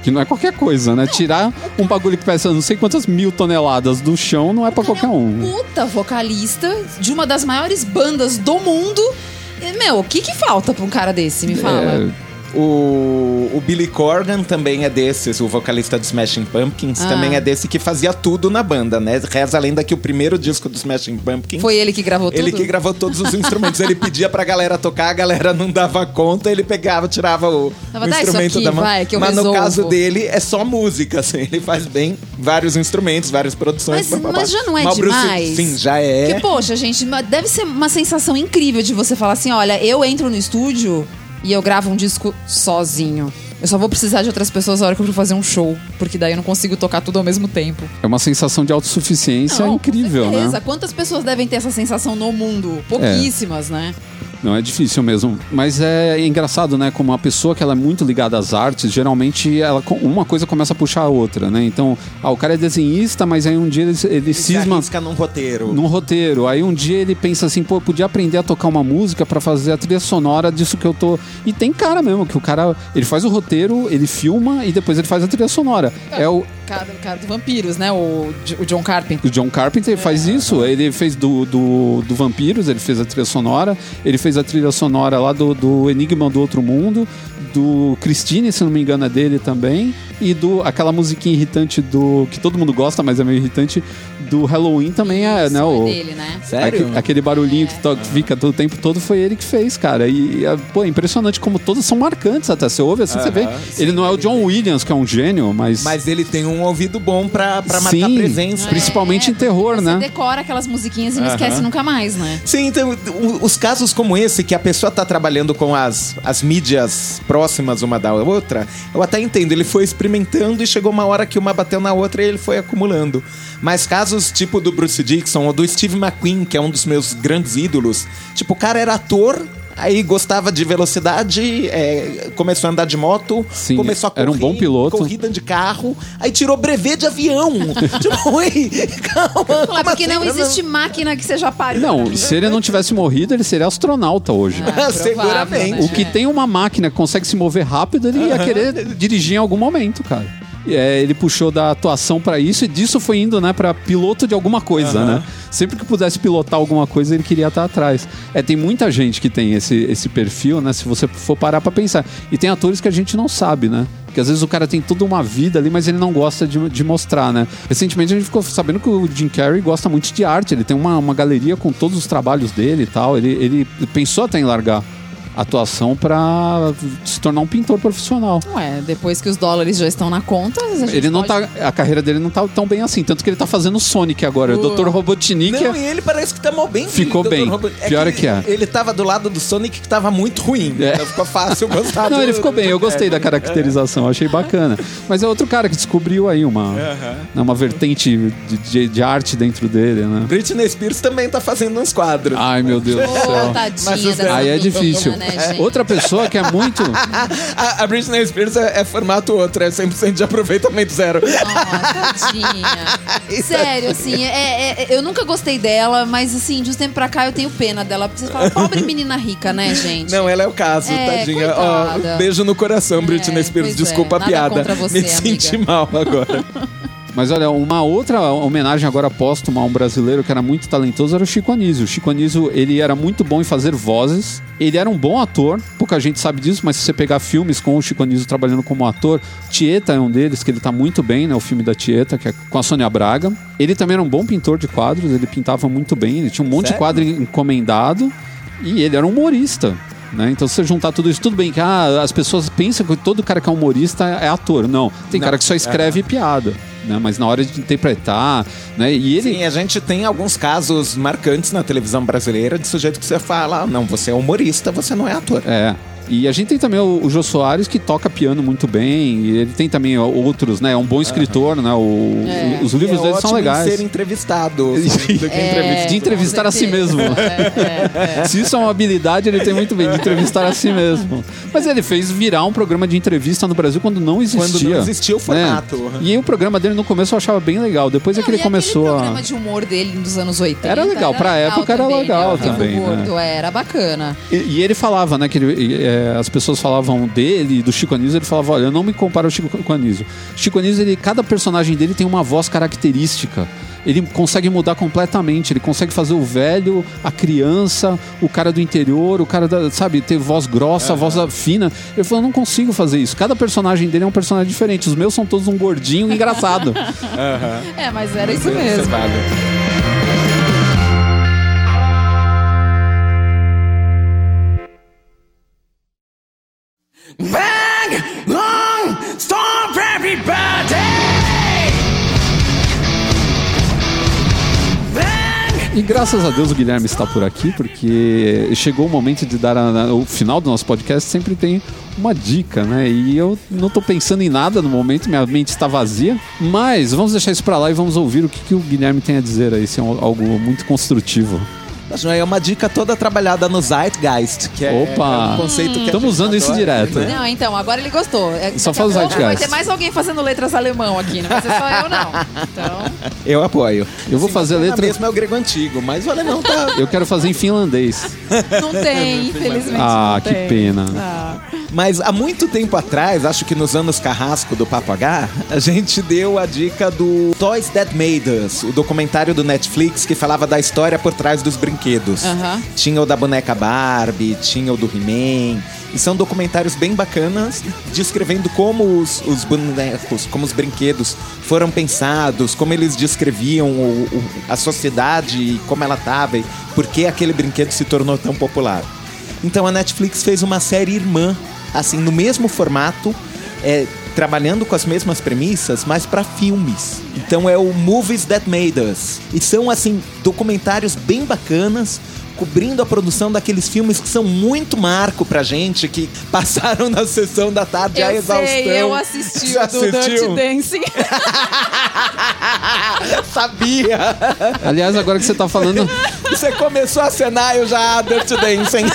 Que não é qualquer coisa, né? Tirar um bagulho que pesa não sei quantas mil toneladas do chão não é pra O cara qualquer é um. puta vocalista de uma das maiores bandas do mundo. Meu, o que que falta pra um cara desse? Me fala. É, O, o Billy Corgan também é desses, o vocalista do Smashing Pumpkins, Ah. também é desse que fazia tudo na banda, né? Reza a lenda que o primeiro disco do Smashing Pumpkins Foi ele que gravou tudo? Ele que gravou todos os instrumentos. ele pedia pra galera tocar, a galera não dava conta, ele pegava, tirava o, Tava, o "Dá isso instrumento aqui, da mão. vai, que Mas no resolvo." caso dele é só música, assim. Ele faz bem vários instrumentos, várias produções. Mas- blá, blá, mas já não é Mas o Bruce- demais? sim, já é. Porque, poxa, gente, deve ser uma sensação incrível de você falar assim: olha, eu entro no estúdio e eu gravo um disco sozinho. Eu só vou precisar de outras pessoas na hora que eu for fazer um show. Porque daí eu não consigo tocar tudo ao mesmo tempo. é uma sensação de autossuficiência Não, incrível, com certeza. né? Quantas pessoas devem ter essa sensação no mundo? Pouquíssimas, né? Não, é difícil mesmo. Mas é engraçado, né? Como uma pessoa que ela é muito ligada às artes, geralmente ela, uma coisa começa a puxar a outra, né? Então, ah, o cara é desenhista, mas aí um dia ele, ele Ele se cisma arrisca num roteiro. num roteiro. Aí um dia ele pensa assim, pô, eu podia aprender a tocar uma música pra fazer a trilha sonora disso que eu tô. E tem cara mesmo, que o cara, ele faz o roteiro, ele filma e depois ele faz a trilha sonora. É o, Cara, cara do Vampiros, né? O, o John Carpenter. o John Carpenter faz isso. Ele fez do, do, do Vampiros, ele fez a trilha sonora. Ele fez a trilha sonora lá do, do Enigma do Outro Mundo. Do Christine, se não me engano, é dele também. E do aquela musiquinha irritante do. que todo mundo gosta, mas é meio irritante. Do Halloween também é, Isso, né? O, dele, né? Sério? Aque- aquele barulhinho que to- fica todo o tempo todo foi ele que fez, cara. E, e, pô, é impressionante como todos são marcantes até. Você ouve assim, você vê. Aham, Ele não é o John Williams, que é um gênio, mas. Mas ele tem um ouvido bom pra, pra marcar Sim, presença. Principalmente É, em terror, você né? decora aquelas musiquinhas e não esquece nunca mais, né? Sim, então, os casos como esse, que a pessoa tá trabalhando com as, as mídias próximas uma da outra, eu até entendo. Ele foi experimentando e chegou uma hora que uma bateu na outra e ele foi acumulando. Mas casos tipo do Bruce Dixon ou do Steve McQueen, que é um dos meus grandes ídolos, tipo, o cara era ator. Aí gostava de velocidade, é, começou a andar de moto, Sim, começou a correr, era um bom piloto. corrida de carro, aí tirou brevet de avião. (laughs) tipo, oi, calma. Como porque não assim? existe máquina que seja pra Não, se ele não tivesse morrido, ele seria astronauta hoje. Ah, (laughs) provável, Seguramente. né? O que tem uma máquina que consegue se mover rápido, ele ia querer dirigir em algum momento, cara. É, ele puxou da atuação pra isso e disso foi indo, né, para piloto de alguma coisa, né? Sempre que pudesse pilotar alguma coisa, ele queria estar atrás. É, tem muita gente que tem esse, esse perfil, né? Se você for parar pra pensar. E tem atores que a gente não sabe, né? Porque às vezes o cara tem toda uma vida ali, mas ele não gosta de, de mostrar, né? Recentemente a gente ficou sabendo que o Jim Carrey gosta muito de arte. Ele tem uma, uma galeria com todos os trabalhos dele e tal. Ele, ele pensou até em largar atuação pra se tornar um pintor profissional. Ué, depois que os dólares já estão na conta, a gente Ele não pode- tá. A carreira dele não tá tão bem assim. Tanto que ele tá fazendo Sonic agora. O Uh. Dr. Robotnik. Não, é- e ele parece que tá mal bem. Ficou Dr. bem. Robot- Pior é que é. Ele tava do lado do Sonic que tava muito ruim. É. Então ficou fácil gostar Não, do- ele ficou bem. Eu gostei da caracterização. Achei bacana. Mas é outro cara que descobriu aí uma, né, uma vertente de, de- de arte dentro dele, né? Britney Spears também tá fazendo uns quadros. Ai, meu Deus do céu. tadinha Mas os- Aí é difícil. Né, gente? Outra pessoa que é muito. (laughs) A, a Britney Spears é, é formato outro, é 100% de aproveitamento zero. Ah, tadinha. (laughs) Sério, assim, é, é- eu nunca gostei dela, mas assim, de uns tempos pra cá eu tenho pena dela. Você fala, pobre menina rica, né, gente? Não, ela é o caso, É, tadinha. Ó, beijo no coração, Britney É, Spears. é, Desculpa a piada. você, Me senti amiga. mal agora. (laughs) Mas olha, uma outra homenagem agora póstuma a um brasileiro que era muito talentoso era o Chico Anísio. O Chico Anísio, ele era muito bom em fazer vozes. Ele era um bom ator, pouca gente sabe disso, mas se você pegar filmes com o Chico Anísio trabalhando como ator, Tieta é um deles, que ele tá muito bem, né? O filme da Tieta, que é com a Sônia Braga. Ele também era um bom pintor de quadros, ele pintava muito bem, ele tinha um monte Sério? de quadro encomendado e ele era um humorista. Né? Então, se você juntar tudo isso, tudo bem que ah, as pessoas pensam que todo cara que é humorista é ator. Não, tem Não. cara que só escreve piada. Né? Mas na hora de interpretar, né? E ele. Sim, a gente tem alguns casos marcantes na televisão brasileira de sujeito que você fala, ah, não, você é humorista, você não é ator. É. E a gente tem também o, o Jô Soares, que toca piano muito bem. E ele tem também outros, né? É um bom escritor, né? O- É. Os livros é dele são legais. ser entrevistado. (laughs) É, de entrevistar a si mesmo. É, é, é. Se isso é uma habilidade, ele tem muito bem de entrevistar a si mesmo. Mas ele fez virar um programa de entrevista no Brasil quando não existia. Quando não existia o formato. né? E aí o programa dele no começo eu achava bem legal. Depois é que Não, ele e começou a. programa de humor dele dos anos 80. Era legal, pra época era legal né? O também, né? Era bacana. E, e ele falava, né, que ele- é, as pessoas falavam dele, do Chico Anísio, ele falava, olha, eu não me comparo ao Chico Anísio. Chico Anísio, ele, cada personagem dele tem uma voz característica. Ele consegue mudar completamente, ele consegue fazer o velho, a criança, o cara do interior, o cara da, sabe, ter voz grossa, voz fina. Ele falou, eu não consigo fazer isso. Cada personagem dele é um personagem diferente. Os meus são todos um gordinho engraçado. (laughs) É, mas era isso mesmo. Bang! Long! Stop everybody! Bang! E graças a Deus o Guilherme está por aqui, porque chegou o momento de dar a- o final do nosso podcast sempre tem uma dica, né? E eu não tô pensando em nada no momento, minha mente está vazia, mas vamos deixar isso para lá e vamos ouvir o que, que o Guilherme tem a dizer aí, se é algo muito construtivo. É uma dica toda trabalhada no Zeitgeist, que é, Opa! é um conceito que Estamos usando isso direto. né? Não, então, agora ele gostou. É, Só faz o pouco Vai Zeitgeist. ter mais alguém fazendo letras alemão aqui, não vai ser só eu, não. Então, (laughs) Eu apoio. Eu vou Sim, fazer letra- mesmo é o grego antigo, mas o alemão tá... Eu quero fazer em finlandês. não tem, (laughs) infelizmente. Ah, não que tem. pena. Ah. Mas há muito tempo atrás, acho que nos anos carrasco do Papo H, a gente deu a dica do Toys That Made Us, o documentário do Netflix que falava da história por trás dos brinquedos. Aham. Tinha o da boneca Barbie, tinha o do He-Man. E são documentários bem bacanas, descrevendo como os, os bonecos, como os brinquedos foram pensados, como eles descreviam o- o- a sociedade e como ela estava e por que aquele brinquedo se tornou tão popular. Então a Netflix fez uma série irmã, assim, no mesmo formato, é, trabalhando com as mesmas premissas, mas para filmes. Então é o Movies That Made Us. E são, assim, documentários bem bacanas, cobrindo a produção daqueles filmes que são muito marco pra gente, que passaram na sessão da tarde a exaustão. sei, eu assisti Já o do Dirty assistiu? Dancing. (laughs) Sabia! Aliás, agora que você tá falando, Você começou a cenar, eu já Dirty Dancing.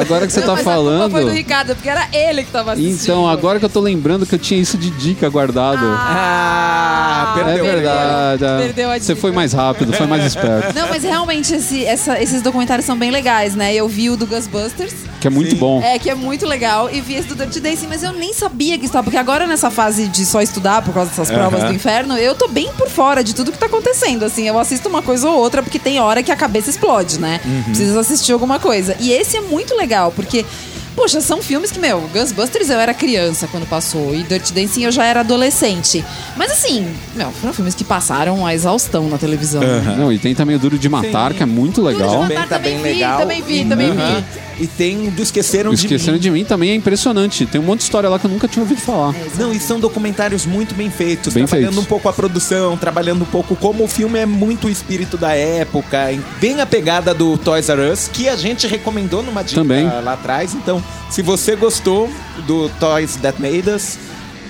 agora que você Não, tá mas a culpa falando, foi do Ricardo, porque era ele que tava assistindo. então agora que eu tô lembrando que eu tinha isso de dica guardado. ah, É perdeu. verdade. é. Perdeu a Você dica. foi mais rápido, foi mais esperto. Não, mas realmente esse- essa- esses documentários são bem legais, né? Eu vi o do Ghostbusters, Que é muito Sim. bom. é, que é muito legal, e vi esse do Dirty Dancing, mas eu nem sabia que estava, porque agora nessa fase de só estudar por causa dessas provas do inferno, eu tô bem por fora de tudo que tá acontecendo, assim, eu assisto uma coisa ou outra, porque tem hora que a cabeça explode, né? Precisa assistir alguma coisa. E esse é muito legal, porque... Poxa, são filmes que, meu, Ghostbusters eu era criança quando passou e Dirty Dancing eu já era adolescente. Mas assim, meu, foram filmes que passaram a exaustão na televisão. né? Não, e tem também o Duro de Matar, Sim. que é muito legal. Também tá Também bem vi, legal. também vi, E- também vi. E tem do Esqueceram, Esquecendo de Mim. de mim também é impressionante. Tem um monte de história lá que eu nunca tinha ouvido falar. Não, e são documentários muito bem feitos, Bem trabalhando feitos. um pouco a produção, trabalhando um pouco como o filme é muito o espírito da época, em- bem a pegada do Toys R Us, que a gente recomendou numa dica Também. lá atrás. Então, se você gostou do Toys That Made Us,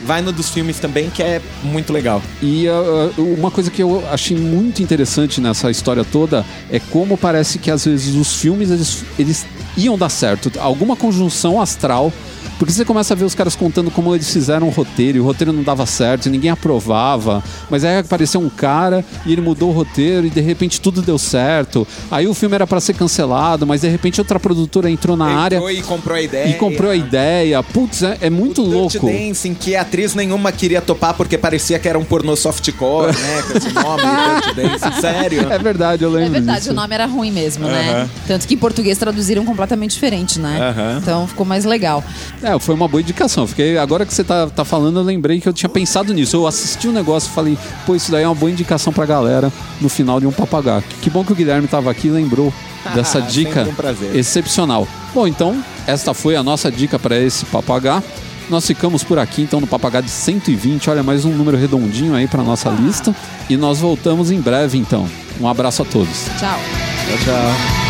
vai no dos filmes também, que é muito legal. E uh, uma coisa que eu achei muito interessante nessa história toda é como parece que às vezes os filmes eles, eles iam dar certo. Alguma conjunção astral Porque você começa a ver os caras contando como eles fizeram o roteiro, e o roteiro não dava certo, e ninguém aprovava. Mas aí apareceu um cara e ele mudou o roteiro e de repente tudo deu certo. Aí o filme era pra ser cancelado, mas de repente outra produtora entrou na área Entrou e comprou a ideia. e comprou a ideia. Putz, é, é muito O louco. Dancing, que atriz nenhuma queria topar porque parecia que era um pornô softcore, né? Com esse nome, Dirty (laughs) Dancing. Sério. É verdade, eu lembro. É verdade, disso. o nome era ruim mesmo, né? Tanto que em português traduziram completamente diferente, né? Aham. Então ficou mais legal. É, foi uma boa indicação. Fiquei, agora que você tá, tá falando, eu lembrei que eu tinha pensado nisso. Eu assisti o negócio e falei, pô, isso daí é uma boa indicação pra galera no final de um papagaio. Que bom que o Guilherme tava aqui e lembrou (laughs) dessa dica um prazer. excepcional. Bom, então, esta foi a nossa dica para esse papagaio. Nós ficamos por aqui, então, no papagaio de 120. Olha, mais um número redondinho aí pra nossa lista. E nós voltamos em breve, então. Um abraço a todos. Tchau. Tchau, tchau.